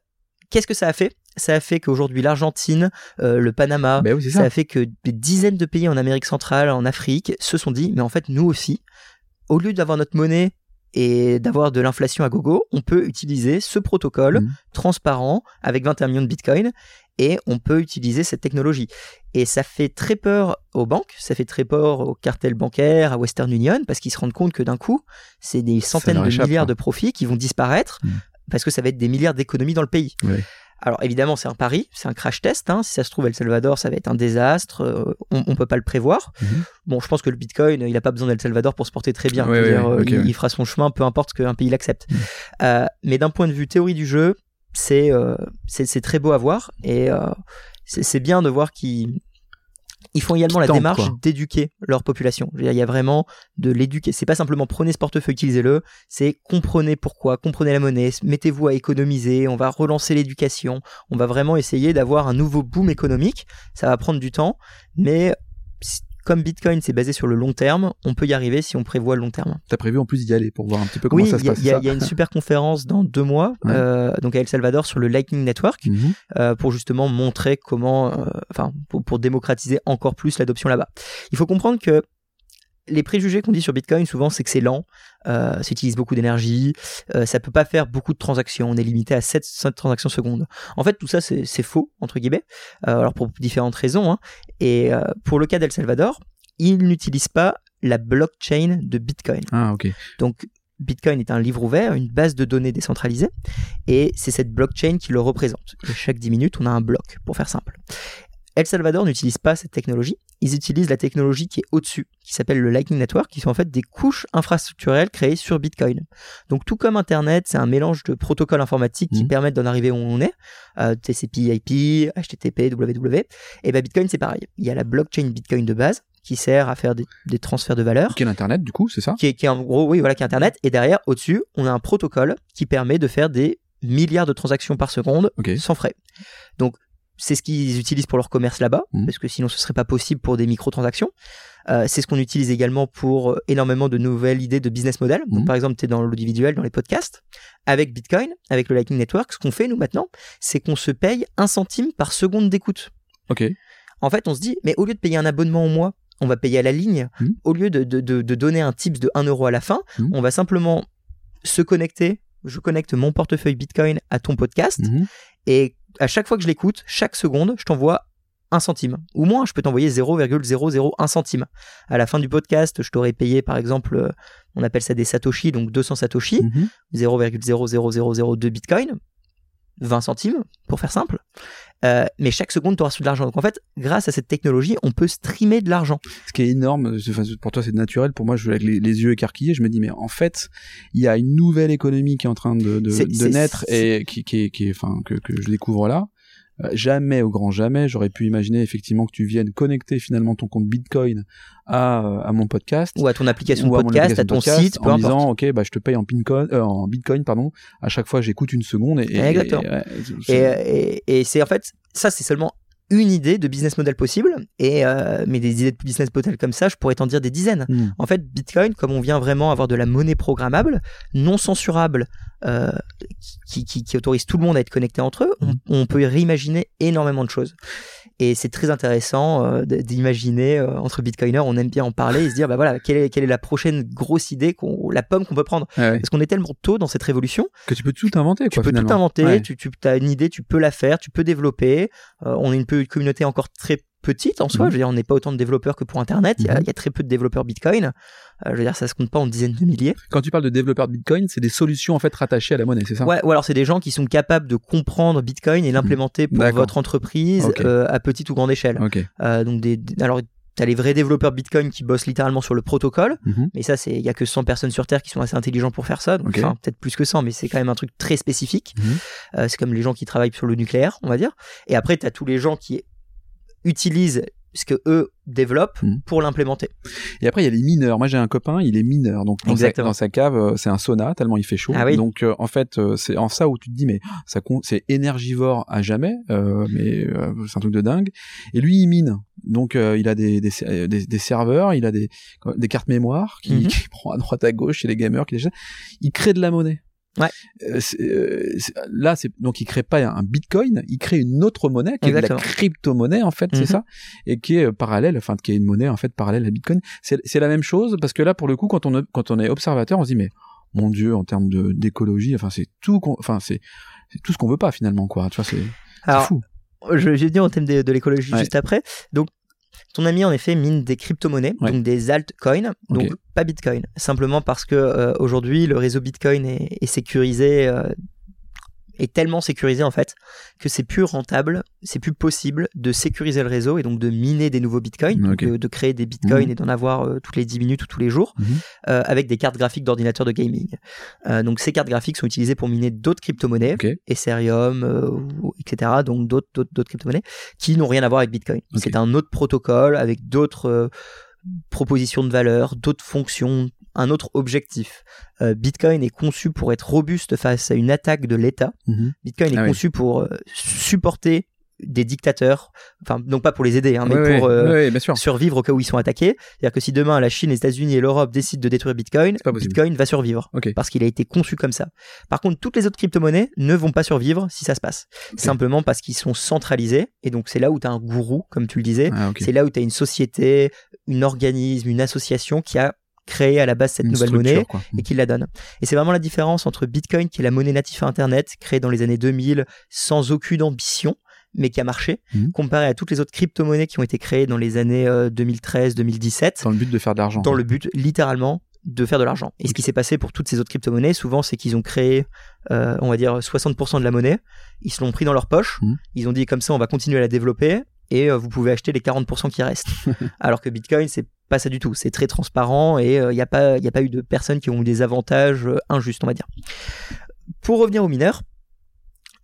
Qu'est-ce que ça a fait? Ça a fait qu'aujourd'hui l'Argentine, euh, le Panama, ben ça. a fait que des dizaines de pays en Amérique centrale, en Afrique, se sont dit, mais en fait nous aussi, au lieu d'avoir notre monnaie et d'avoir de l'inflation à gogo, on peut utiliser ce protocole mmh. transparent avec 21 millions de bitcoins et on peut utiliser cette technologie. Et ça fait très peur aux banques, ça fait très peur aux cartels bancaires, à Western Union, parce qu'ils se rendent compte que d'un coup, c'est des centaines de milliards de profits qui vont disparaître, mmh. parce que ça va être des milliards d'économies dans le pays. Alors évidemment, c'est un pari, c'est un crash test. Hein. Si ça se trouve, El Salvador, ça va être un désastre. Euh, on, on peut pas le prévoir. Mhm. Bon, je pense que le Bitcoin, il a pas besoin d'El Salvador pour se porter très bien. Euh, il, fera son chemin, peu importe qu'un pays l'accepte. Mhm. Euh, mais d'un point de vue théorie du jeu, c'est c'est très beau à voir et c'est bien de voir qu'il ils font également la démarche d'éduquer leur population. il y a vraiment de l'éduquer. C'est pas simplement prenez ce portefeuille, utilisez-le. C'est comprenez pourquoi, comprenez la monnaie, mettez-vous à économiser. On va relancer l'éducation. On va vraiment essayer d'avoir un nouveau boom économique. Ça va prendre du temps, mais comme Bitcoin c'est basé sur le long terme, on peut y arriver si on prévoit le long terme. T'as prévu en plus d'y aller pour voir un petit peu comment ça se passe. Oui, il y, a une super conférence dans deux mois, euh, donc à El Salvador sur le Lightning Network, mhm. euh, pour justement montrer comment, euh, enfin, pour, démocratiser encore plus l'adoption là-bas. Il faut comprendre que les préjugés qu'on dit sur Bitcoin, souvent, c'est que c'est lent, euh, ça utilise beaucoup d'énergie, euh, ça peut pas faire beaucoup de transactions, on est limité à 7, transactions secondes. En fait, tout ça, c'est faux, entre guillemets, euh, alors pour différentes raisons. Hein. Et euh, pour le cas d'El Salvador, il n'utilise pas la blockchain de Bitcoin. Ah, ok. Donc, Bitcoin est un livre ouvert, une base de données décentralisée, et c'est cette blockchain qui le représente. Et chaque 10 minutes, on a un bloc, pour faire simple. El Salvador n'utilise pas cette technologie, ils utilisent la technologie qui est au-dessus, qui s'appelle le Lightning Network, qui sont en fait des couches infrastructurelles créées sur Bitcoin. Donc tout comme Internet, c'est un mélange de protocoles informatiques qui mmh. permettent d'en arriver où on est, euh, TCP/IP, HTTP, WW. Et ben Bitcoin c'est pareil. Il y a la blockchain Bitcoin de base qui sert à faire des, transferts de valeur. Qui est Internet du coup, c'est ça? Qui est, qui est en gros, oui, voilà, qui est Internet. Et derrière, au-dessus, on a un protocole qui permet de faire des milliards de transactions par seconde sans frais. Donc c'est ce qu'ils utilisent pour leur commerce là-bas, mmh. parce que sinon ce serait pas possible pour des microtransactions. Euh, c'est ce qu'on utilise également pour euh, énormément de nouvelles idées de business model. Donc, mmh. par exemple, tu es dans l'audiovisuel, dans les podcasts. Avec Bitcoin, avec le Lightning Network, ce qu'on fait nous maintenant, c'est qu'on se paye un centime par seconde d'écoute. Ok. En fait, on se dit, mais au lieu de payer un abonnement au mois, on va payer à la ligne. Mmh. Au lieu de, de, de, donner un tips de 1 euro à la fin, on va simplement se connecter. Je connecte mon portefeuille Bitcoin à ton podcast et à chaque fois que je l'écoute, chaque seconde, je t'envoie un centime. Ou moins, je peux t'envoyer 0,001 centime. À la fin du podcast, je t'aurais payé, par exemple, euh, on appelle ça des satoshi, donc 200 satoshi, 0,00002 mhm. bitcoin, 20 centimes, pour faire simple. Euh, mais chaque seconde, tu auras reçu de l'argent. Donc en fait, grâce à cette technologie, on peut streamer de l'argent. Ce qui est énorme, pour toi c'est naturel, pour moi je avec les, yeux écarquillés, je me dis mais en fait, il y a une nouvelle économie qui est en train de, de, naître et qui, qui, qui, enfin, que, que je découvre là. Jamais au grand jamais j'aurais pu imaginer effectivement que tu viennes connecter finalement ton compte Bitcoin à, à mon podcast ou à ton application de podcast, à, ton site, en disant ok bah je te paye en Bitcoin, en Bitcoin pardon. À chaque fois j'écoute une seconde et, Exactement. et, et c'est en fait ça c'est seulement une idée de business model possible, et euh, mais des idées de business model comme ça, je pourrais t'en dire des dizaines. Hmm. En fait, Bitcoin, comme on vient vraiment avoir de la monnaie programmable, non censurable, euh, qui, qui, qui, autorise tout le monde à être connecté entre eux, on, hmm. on peut réimaginer énormément de choses. Et c'est très intéressant euh, d'imaginer entre bitcoiners, on aime bien en parler et se dire bah voilà quelle est, quelle est la prochaine grosse idée, qu'on, la pomme qu'on peut prendre. Parce qu'on est tellement tôt dans cette révolution que tu peux tout inventer. Tu peux tout inventer. Tu, tu as une idée, tu peux la faire, tu peux développer. On est une, une communauté encore très petite en soi. Mhm. Je veux dire, on n'est pas autant de développeurs que pour Internet. Il y, a, mhm. très peu de développeurs Bitcoin. Euh, je veux dire, ça se compte pas en dizaines de milliers. Quand tu parles de développeurs Bitcoin, c'est des solutions en fait rattachées à la monnaie, c'est ça? Ouais, ou alors c'est des gens qui sont capables de comprendre Bitcoin et l'implémenter pour votre entreprise euh, à petite ou grande échelle. Euh, donc des, alors T'as les vrais développeurs Bitcoin qui bossent littéralement sur le protocole, mhm. mais ça, c'est il y a que 100 personnes sur Terre qui sont assez intelligents pour faire ça, donc enfin peut-être plus que 100, mais c'est quand même un truc très spécifique. c'est comme les gens qui travaillent sur le nucléaire, on va dire. Et après, t'as tous les gens qui utilisent ce que eux développent hmm. pour l'implémenter. Et après il y a les mineurs. Moi j'ai un copain, il est mineur, donc dans, sa, dans sa, cave euh, c'est un sauna tellement il fait chaud. Ah donc euh, en fait euh, c'est en ça où tu te dis mais ça c'est énergivore à jamais, mais c'est un truc de dingue. Et lui il mine, donc il a des, des, des, serveurs, il a des, cartes mémoire qui, mhm. qui prend à droite à gauche chez les gamers, qui il crée de la monnaie. Ouais. Euh, euh là, c'est donc il crée pas un Bitcoin, il crée une autre monnaie qui est la crypto-monnaie en fait, c'est mhm. ça, et qui est euh, parallèle, enfin qui est une monnaie en fait parallèle à Bitcoin. C'est la même chose parce que là, pour le coup, quand on quand on est observateur, on se dit mais mon Dieu, en termes de d'écologie, enfin c'est tout, enfin c'est tout ce qu'on veut pas finalement quoi. Tu vois, c'est fou. Je vais dire en thème de, de l'écologie juste après. Donc ton ami, en effet, mine des crypto-monnaies, donc des altcoins, donc pas Bitcoin. Simplement parce que euh, aujourd'hui, le réseau Bitcoin est, est sécurisé euh, est tellement sécurisé en fait que c'est plus rentable, c'est plus possible de sécuriser le réseau et donc de miner des nouveaux bitcoins, de, créer des bitcoins mhm. et d'en avoir euh, toutes les 10 minutes ou tous les jours mhm. euh, avec des cartes graphiques d'ordinateur de gaming. Euh, donc ces cartes graphiques sont utilisées pour miner d'autres crypto-monnaies, Ethereum, etc. Donc d'autres d'autres crypto-monnaies qui n'ont rien à voir avec Bitcoin. C'est un autre protocole avec d'autres propositions de valeur, d'autres fonctions, un autre objectif. Euh, Bitcoin est conçu pour être robuste face à une attaque de l'État. Mhm. Bitcoin est ah conçu pour euh, supporter des dictateurs, enfin non pas pour les aider, hein, mais pour euh, survivre au cas où ils sont attaqués. C'est-à-dire que si demain la Chine, les États-Unis et l'Europe décident de détruire Bitcoin, Bitcoin va survivre parce qu'il a été conçu comme ça. Par contre, toutes les autres crypto-monnaies ne vont pas survivre si ça se passe. Simplement parce qu'ils sont centralisés et donc c'est là où tu as un gourou, comme tu le disais. Ah, c'est là où tu as une société, une organisme, une association qui a créer à la base cette nouvelle monnaie et qui la donne. Et c'est vraiment la différence entre Bitcoin, qui est la monnaie native à Internet, créée dans les années 2000 sans aucune ambition, mais qui a marché, mhm. comparé à toutes les autres crypto-monnaies qui ont été créées dans les années 2013-2017. Euh, dans le but de faire de l'argent. Dans le but, littéralement, de faire de l'argent. Et ce qui s'est passé pour toutes ces autres crypto-monnaies, souvent, c'est qu'ils ont créé, euh, on va dire, 60% de la monnaie. Ils se l'ont pris dans leur poche. Mhm. Ils ont dit comme ça, on va continuer à la développer et euh, vous pouvez acheter les 40% qui restent. Alors que Bitcoin, c'est pas ça du tout. C'est très transparent et il euh, n'y a, pas, a pas eu de personnes qui ont eu des avantages euh, injustes, on va dire. Pour revenir aux mineurs,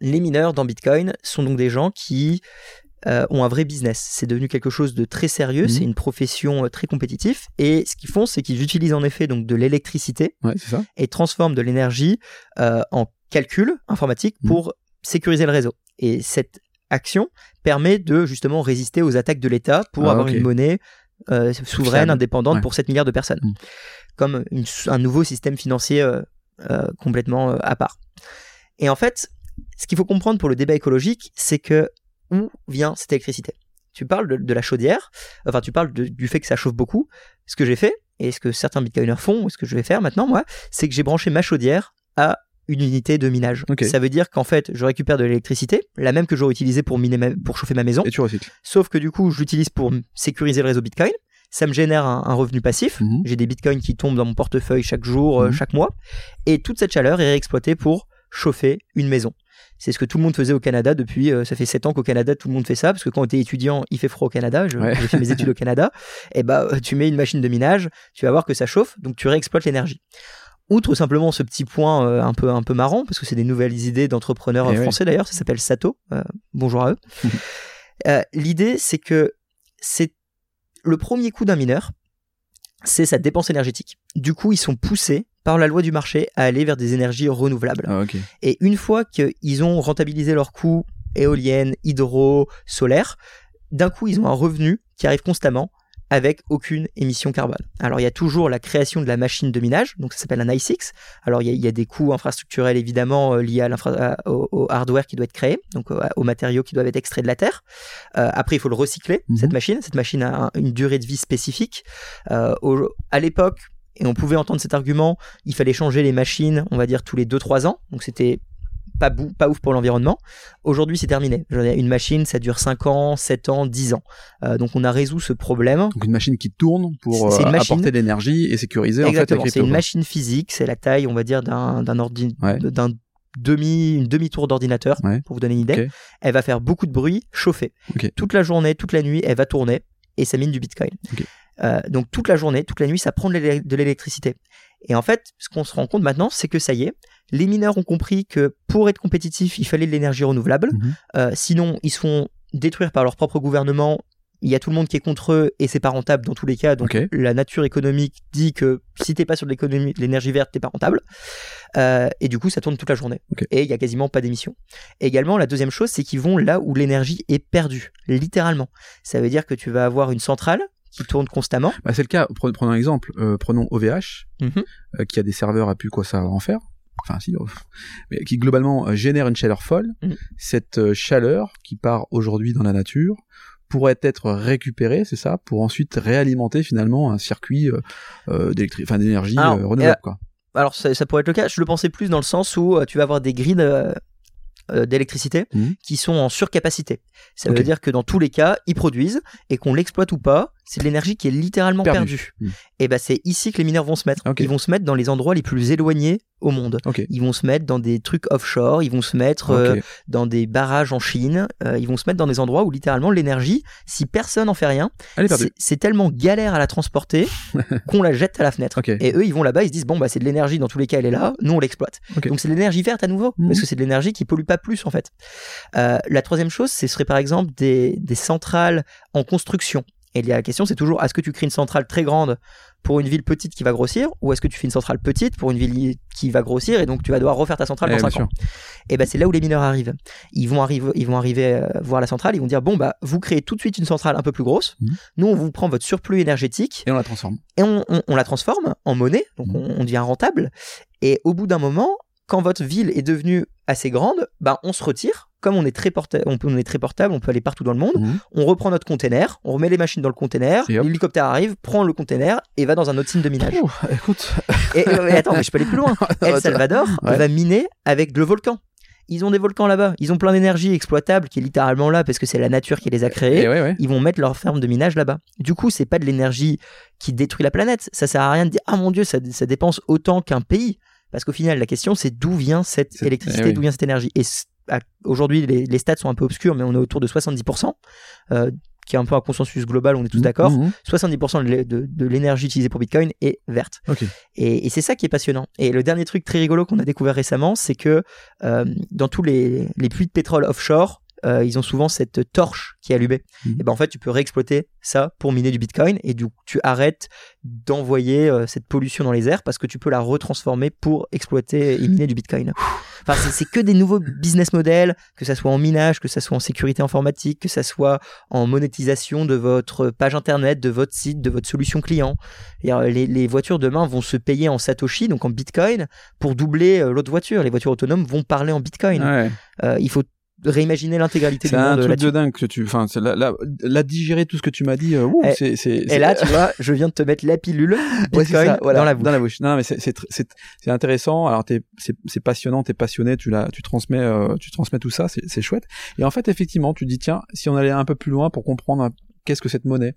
les mineurs dans Bitcoin sont donc des gens qui ont un vrai business. C'est devenu quelque chose de très sérieux, mmh. c'est une profession très compétitive. Et ce qu'ils font, c'est qu'ils utilisent en effet donc de l'électricité et transforment de l'énergie en calcul informatique mmh. pour sécuriser le réseau. Et cette action permet de justement résister aux attaques de l'État pour ah, avoir une monnaie euh, souveraine, indépendante pour 7 milliards de personnes. Mm. Comme un nouveau système financier euh, euh, complètement à part. Et en fait, ce qu'il faut comprendre pour le débat écologique, c'est que où vient cette électricité? Tu parles de, la chaudière, enfin tu parles du fait que ça chauffe beaucoup. Ce que j'ai fait, et ce que certains bitcoiners font, ce que je vais faire maintenant, moi, c'est que j'ai branché ma chaudière à une unité de minage. Ça veut dire qu'en fait, je récupère de l'électricité, la même que j'aurais utilisée pour miner pour chauffer ma maison. Et tu recycles. Sauf que du coup, je l'utilise pour sécuriser le réseau Bitcoin. Ça me génère un, revenu passif. Mhm. J'ai des bitcoins qui tombent dans mon portefeuille chaque jour, euh, mhm. chaque mois. Et toute cette chaleur est réexploitée pour chauffer une maison. C'est ce que tout le monde faisait au Canada depuis. Euh, ça fait 7 ans qu'au Canada, tout le monde fait ça. Parce que quand tu es étudiant, il fait froid au Canada. J'ai fait mes études au Canada. Et bah, tu mets une machine de minage, tu vas voir que ça chauffe. Donc tu réexploites l'énergie. Outre simplement ce petit point euh, un peu un peu marrant parce que c'est des nouvelles idées d'entrepreneurs Eh français d'ailleurs, ça s'appelle Sato. Euh, bonjour à eux. Euh, L'idée c'est que c'est le premier coup d'un mineur, c'est sa dépense énergétique. Du coup, ils sont poussés par la loi du marché à aller vers des énergies renouvelables. Ah. Et une fois qu'ils ont rentabilisé leurs coûts éoliennes, hydro, solaire, d'un coup, ils ont un revenu qui arrive constamment avec aucune émission carbone. Alors il y a toujours la création de la machine de minage, donc ça s'appelle un i6. Alors il y, a, il y a des coûts infrastructurels évidemment euh, liés à au, au hardware qui doit être créé, donc euh, aux matériaux qui doivent être extraits de la terre. Euh, après il faut le recycler Mhm. cette machine. Cette machine a un- une durée de vie spécifique. Euh, au- à l'époque et on pouvait entendre cet argument, il fallait changer les machines, on va dire tous les 2-3 ans, donc c'était pas, bou- pas ouf pour l'environnement. Aujourd'hui, c'est terminé. Une machine, ça dure 5 ans, 7 ans, 10 ans. Euh, donc, on a résolu ce problème. Donc une machine qui tourne pour euh, machine. apporter de l'énergie et sécuriser en fait Exactement. crypto. C'est une machine physique. C'est la taille, on va dire, d'un d'un ordi, Ouais. d'un demi, une demi-tour d'ordinateur, Ouais. pour vous donner une idée. Elle va faire beaucoup de bruit, chauffer. Toute la journée, toute la nuit, elle va tourner et ça mine du Bitcoin. Euh, donc, toute la journée, toute la nuit, ça prend de l'électricité. Et en fait, ce qu'on se rend compte maintenant, c'est que ça y est, les mineurs ont compris que pour être compétitifs, il fallait de l'énergie renouvelable. Mhm. Euh, sinon, ils se font détruire par leur propre gouvernement. Il y a tout le monde qui est contre eux et c'est pas rentable dans tous les cas. Donc la nature économique dit que si t'es pas sur de l'énergie verte, t'es pas rentable. Euh, et du coup, ça tourne toute la journée. Et il y a quasiment pas d'émissions. Également, la deuxième chose, c'est qu'ils vont là où l'énergie est perdue, littéralement. Ça veut dire que tu vas avoir une centrale qui tourne constamment. Bah, c'est le cas. Pre- Prenons un exemple. Euh, prenons OVH, Mhm. euh, qui a des serveurs à plus quoi ça en faire. Enfin, si, euh, mais qui globalement euh, génère une chaleur folle. Mhm. Cette euh, chaleur qui part aujourd'hui dans la nature pourrait être récupérée, c'est ça, pour ensuite réalimenter finalement un circuit euh, euh, d'énergie Alors, euh, renouvelable. quoi. Alors ça, ça pourrait être le cas. Je le pensais plus dans le sens où tu vas avoir des grids euh, d'électricité Mhm. qui sont en surcapacité. Ça veut dire que dans tous les cas, ils produisent et qu'on l'exploite ou pas, c'est de l'énergie qui est littéralement Perdu. perdue. Mhm. Et ben c'est ici que les mineurs vont se mettre. Ils vont se mettre dans les endroits les plus éloignés au monde. Ils vont se mettre dans des trucs offshore, ils vont se mettre euh, dans des barrages en Chine, euh, ils vont se mettre dans des endroits où littéralement l'énergie, si personne n'en fait rien, c'est tellement galère à la transporter qu'on la jette à la fenêtre. Et eux, ils vont là-bas, ils se disent bon bah c'est de l'énergie dans tous les cas, elle est là, nous on l'exploite. Donc c'est de l'énergie verte à nouveau, Mhm. parce que c'est de l'énergie qui pollue pas plus en fait. Euh, la troisième chose, ce serait par exemple des, des centrales en construction. Et la question, c'est toujours est-ce que tu crées une centrale très grande pour une ville petite qui va grossir, ou est-ce que tu fais une centrale petite pour une ville qui va grossir et donc tu vas devoir refaire ta centrale Eh, dans bien 5 ans? Et ben c'est là où les mineurs arrivent. Ils vont arriver, ils vont arriver euh, voir la centrale, ils vont dire bon bah vous créez tout de suite une centrale un peu plus grosse. Mhm. Nous on vous prend votre surplus énergétique Et on la transforme. et on, on- on la transforme en monnaie, donc Mhm. on, on devient rentable. Et au bout d'un moment, quand votre ville est devenue assez grande, ben on se retire. Comme on est très porta- on, peut- on est très portable, on peut aller partout dans le monde. Mhm. On reprend notre container, on remet les machines dans le container, l'hélicoptère arrive, prend le container et va dans un autre signe de minage. Écoute. Et, et attends, mais je peux aller plus loin. El Salvador Ouais. va miner avec le volcan. Ils ont des volcans là-bas. Ils ont plein d'énergie exploitable qui est littéralement là parce que c'est la nature qui les a créés ouais, ouais. ils vont mettre leur ferme de minage là-bas. Du coup, c'est pas de l'énergie qui détruit la planète. Ça sert à rien de dire ah mon dieu, ça, ça dépense autant qu'un pays. Parce qu'au final, la question c'est d'où vient cette électricité, eh oui. d'où vient cette énergie. Et aujourd'hui, les, les stats sont un peu obscurs, mais on est autour de 70%, euh, qui est un peu un consensus global, on est tous d'accord. Mhm. 70% de l'é- de, de l'énergie utilisée pour Bitcoin est verte. Et c'est ça qui est passionnant. Et le dernier truc très rigolo qu'on a découvert récemment, c'est que euh, dans tous les, les puits de pétrole offshore, euh, ils ont souvent cette torche qui est allumée. Mhm. Et ben en fait, tu peux réexploiter ça pour miner du Bitcoin et du coup, tu arrêtes d'envoyer euh, cette pollution dans les airs parce que tu peux la retransformer pour exploiter et miner du Bitcoin. Enfin, c'est- c'est que des nouveaux business models, que ça soit en minage, que ça soit en sécurité informatique, que ça soit en monétisation de votre page internet, de votre site, de votre solution client. Les, les voitures demain vont se payer en Satoshi, donc en Bitcoin, pour doubler euh, l'autre voiture. Les voitures autonomes vont parler en Bitcoin. Ouais. Euh, il faut réimaginer l'intégralité du C'est un monde truc de dingue que tu, enfin, c'est la, la, la digérer tout ce que tu m'as dit. euh, ouh, Et- c'est, c'est, Et là, tu vois, je viens de te mettre la pilule Ouais, ça, voilà, dans la bouche. Non, mais c'est, intéressant. Alors, t'es, c'est, passionnant, t'es passionné, tu l'as, tu transmets, euh, tu transmets tout ça, c'est, chouette. Et en fait, effectivement, tu dis tiens, si on allait un peu plus loin pour comprendre un- qu'est-ce que cette monnaie,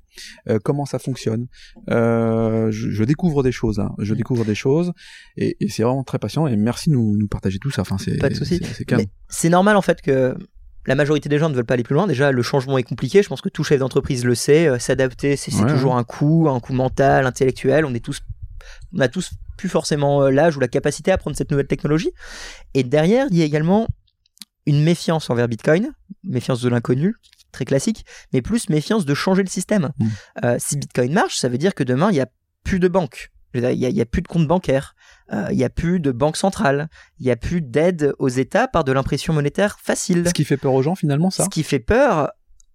euh, comment ça fonctionne, euh, je, je découvre des choses, hein, je découvre des choses, et, et c'est vraiment très passionnant. Et merci de nous, nous partager tout ça. Enfin, c'est, Pas de souci. c'est, normal en fait que la majorité des gens ne veulent pas aller plus loin. Déjà, le changement est compliqué. Je pense que tout chef d'entreprise le sait. Euh, S'adapter, c'est c'est Ouais, toujours un coût, un coût mental, intellectuel. On est tous, on a tous plus forcément l'âge ou la capacité à prendre cette nouvelle technologie. Et derrière, il y a également une méfiance envers Bitcoin, méfiance de l'inconnu, très classique, mais plus méfiance de changer le système. Mmh. si Bitcoin marche, ça veut dire que demain, il n'y a plus de banques. Il n'y a, plus de compte bancaire, euh, il n'y a plus de banque centrale, il n'y a plus d'aide aux États par de l'impression monétaire facile. Ce qui fait peur aux gens finalement, ça Ce qui fait peur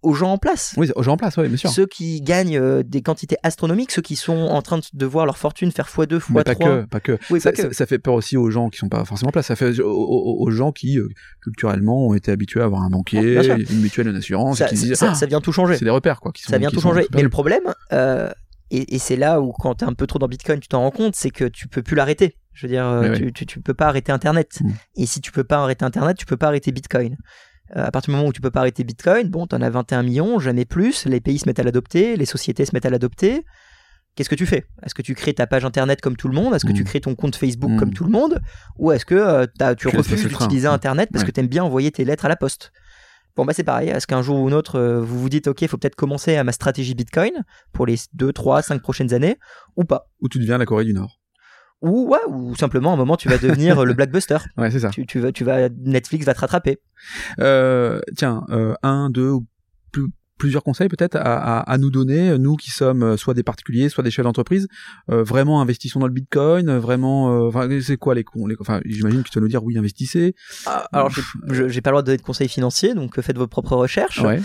aux gens en place. Oui, aux gens en place, oui, bien sûr. Ceux qui gagnent euh, des quantités astronomiques, ceux qui sont en train de voir leur fortune faire x2, x3. pas que, pas que. Oui, ça, pas que. Ça, fait peur aussi aux gens qui sont pas forcément en place. Ça fait aux, gens qui, euh, culturellement, ont été habitués à avoir un banquier, une mutuelle, une assurance. Ça, ah, ça, vient tout changer. C'est des repères, quoi. Qui sont, ça vient tout changer. Mais le problème, et, c'est là où quand tu es un peu trop dans Bitcoin, tu t'en rends compte, c'est que tu peux plus l'arrêter. Je veux dire, euh, tu, tu, peux pas arrêter Internet. Mm. Et si tu peux pas arrêter Internet, tu peux pas arrêter Bitcoin. Euh, à partir du moment où tu peux pas arrêter Bitcoin, bon, tu en as 21 millions, jamais plus, les pays se mettent à l'adopter, les sociétés se mettent à l'adopter. Qu'est-ce que tu fais? Est-ce que tu crées ta page internet comme tout le monde? Est-ce que tu mm. crées ton compte Facebook comme mm. tout le monde? Ou est-ce que euh, tu refuses d'utiliser Internet parce que tu aimes bien envoyer tes lettres à la poste? Bon, bah c'est pareil. Est-ce qu'un jour ou un autre, euh, vous vous dites, OK, il faut peut-être commencer à ma stratégie Bitcoin pour les 2, 3, 5 prochaines années? Ou pas Ou tu deviens la Corée du Nord. Ou, ouais, ou simplement, à un moment, tu vas devenir le Blackbuster. Ouais, c'est ça. Tu, tu, vas, tu vas, Netflix va te rattraper. Euh, tiens, euh, un, deux ou plusieurs conseils peut-être à, à, nous donner, nous qui sommes euh, soit des particuliers, soit des chefs d'entreprise, euh, vraiment investissons dans le Bitcoin, euh, vraiment, enfin c'est quoi les, les enfin j'imagine que tu vas nous dire oui investissez. Ah, alors j'ai pas le droit de donner de conseils financiers, donc faites vos propres recherches. Ouais.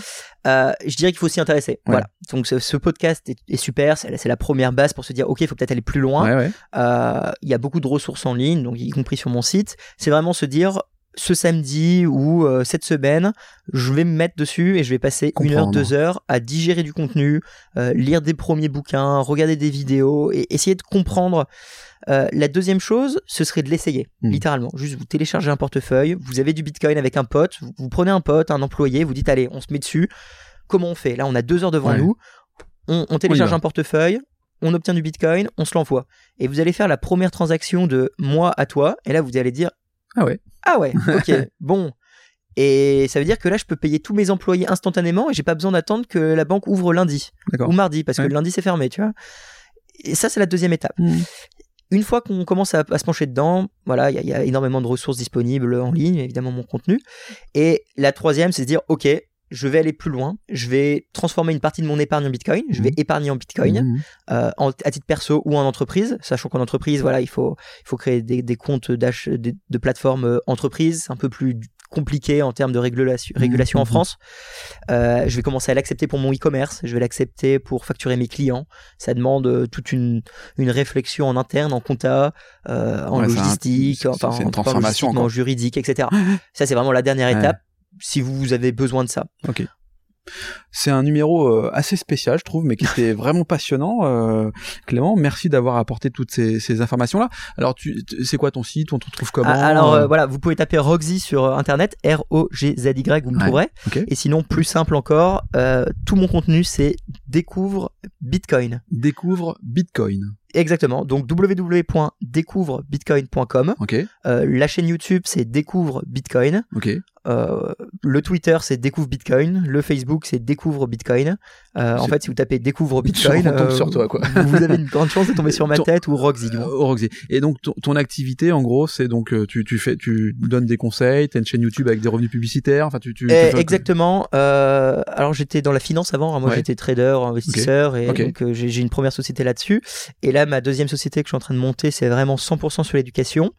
Euh, je dirais qu'il faut s'y intéresser. Voilà. Donc ce, podcast est, super, c'est la première base pour se dire ok, il faut peut-être aller plus loin. Il y a beaucoup de ressources en ligne, donc y compris sur mon site. C'est vraiment se dire ce samedi ou euh, cette semaine, je vais me mettre dessus et je vais passer une heure, deux heures à digérer du contenu, euh, lire des premiers bouquins, regarder des vidéos et essayer de comprendre. Euh, la deuxième chose, ce serait de l'essayer, hmm. littéralement. Juste vous téléchargez un portefeuille, vous avez du Bitcoin avec un pote, vous, prenez un pote, un employé, vous dites allez, on se met dessus. Comment on fait? Là, on a deux heures devant nous. On, on télécharge un portefeuille, on obtient du Bitcoin, on se l'envoie. Et vous allez faire la première transaction de moi à toi. Et là, vous allez dire ah ouais. Ah ouais, ok, bon. Et ça veut dire que là, je peux payer tous mes employés instantanément et j'ai pas besoin d'attendre que la banque ouvre lundi ou mardi parce que le lundi c'est fermé, tu vois. Et ça, c'est la deuxième étape. Hmm. Une fois qu'on commence à, se pencher dedans, voilà, il y, a énormément de ressources disponibles en ligne, évidemment mon contenu. Et la troisième, c'est de dire, ok, je vais aller plus loin, je vais transformer une partie de mon épargne en Bitcoin, je vais mmh. épargner en Bitcoin mmh. euh, à titre perso ou en entreprise, sachant qu'en entreprise, voilà, il faut, il faut créer des, des comptes de, de, plateformes euh, entreprises, un peu plus compliqué en termes de régulation, mmh. régulation en France. Euh, je vais commencer à l'accepter pour mon e-commerce, je vais l'accepter pour facturer mes clients. Ça demande euh, toute une, une réflexion en interne, en compta, euh, en logistique, enfin en transformation, en juridique, etc. Ça, c'est vraiment la dernière étape si vous avez besoin de ça. Ok. C'est un numéro euh, assez spécial, je trouve, mais qui était vraiment passionnant. Euh, Clément, merci d'avoir apporté toutes ces, ces informations-là. Alors, tu, c'est quoi ton site? On te trouve comment? Ah, Alors euh, voilà, vous pouvez taper Roxy sur internet, R-O-G-Z-Y, vous me trouverez. Et sinon, plus simple encore, tout mon contenu, c'est découvre Bitcoin. Découvre Bitcoin. Exactement. Donc www.découvrebitcoin.com. Ok. la chaîne YouTube, c'est Découvre Bitcoin. Euh, le Twitter, c'est Découvre Bitcoin. Le Facebook, c'est Découvre Bitcoin. Euh, en fait, si vous tapez Découvre Bitcoin, euh, sur toi, quoi. vous avez une grande chance de tomber sur ma tête ou Roxy. Roxy. Et donc, ton, activité, en gros, c'est donc tu, tu fais, tu donnes des conseils. T'as une chaîne YouTube avec des revenus publicitaires. Enfin, tu. tu, eh, exactement. alors, j'étais dans la finance avant. Hein. Moi, j'étais trader, investisseur, et donc j'ai une première société là-dessus. Et là, ma deuxième société que je suis en train de monter, c'est vraiment 100% sur l'éducation.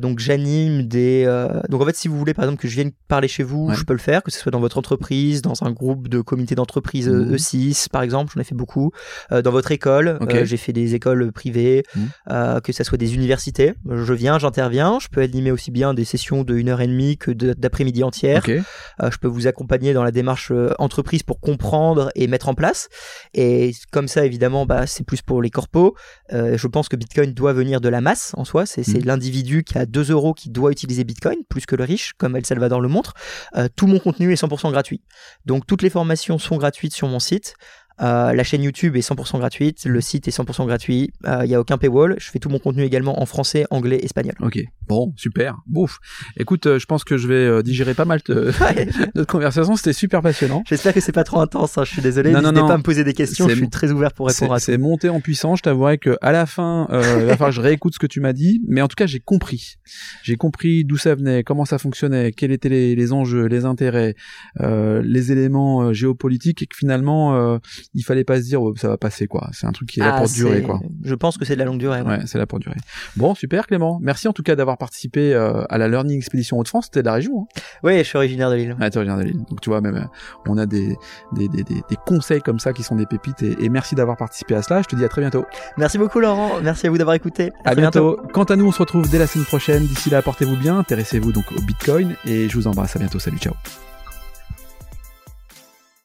donc, j'anime des. donc, en fait, si vous voulez, par exemple, que je vienne parler chez vous, je peux le faire, que ce soit dans votre entreprise, dans un groupe de comité d'entreprise E6, euh, mhm. par exemple, j'en ai fait beaucoup, euh, dans votre école, euh, j'ai fait des écoles privées, mhm. que ce soit des universités, je viens, j'interviens, je peux animer aussi bien des sessions de 1 heure et demie que d'après-midi entière, je peux vous accompagner dans la démarche entreprise pour comprendre et mettre en place, et comme ça évidemment, bah, c'est plus pour les corpos, je pense que Bitcoin doit venir de la masse en soi, c'est mhm. l'individu qui a 2 euros qui doit utiliser Bitcoin, plus que le riche, comme El Salvador le montre, euh, tout mon contenu est 100% gratuit. Donc toutes les formations sont gratuites sur mon site. La chaîne YouTube est 100% gratuite, le site est 100% gratuit, il n'y a aucun paywall. Je fais tout mon contenu également en français, anglais, espagnol. Ok, bon, super. Bouf. Écoute, je pense que je vais digérer pas mal de... notre conversation. C'était super passionnant. J'espère que c'est pas trop intense. Hein. Je suis désolé. N'hésitez pas à me poser des questions. Je suis très ouvert pour répondre à ça. C'est monté en puissance. Je t'avouerai que à la fin, euh, il va falloir que je réécoute ce que tu m'as dit. Mais en tout cas, j'ai compris. J'ai compris d'où ça venait, comment ça fonctionnait, quels étaient les, les enjeux, les intérêts, euh, les éléments euh, géopolitiques et que finalement, euh, il fallait pas se dire oh, ça va passer quoi. C'est un truc qui est là ah, pour durer quoi. Je pense que c'est de la longue durée. Ouais, c'est là pour durer. Bon, super Clément. Merci en tout cas d'avoir participé euh, à la Learning Expedition Hauts-de-France. C'était de la région. Hein. Oui, je suis originaire de Lille. Ah, originaire de Lille. Donc tu vois, même on a des, des, des, des, conseils comme ça qui sont des pépites et, et merci d'avoir participé à cela. Je te dis à très bientôt. Merci beaucoup Laurent. Merci à vous d'avoir écouté. À, bientôt. Quant à nous, on se retrouve dès la semaine prochaine. D'ici là, portez-vous bien, intéressez-vous donc au Bitcoin et je vous embrasse. À bientôt. Salut, ciao.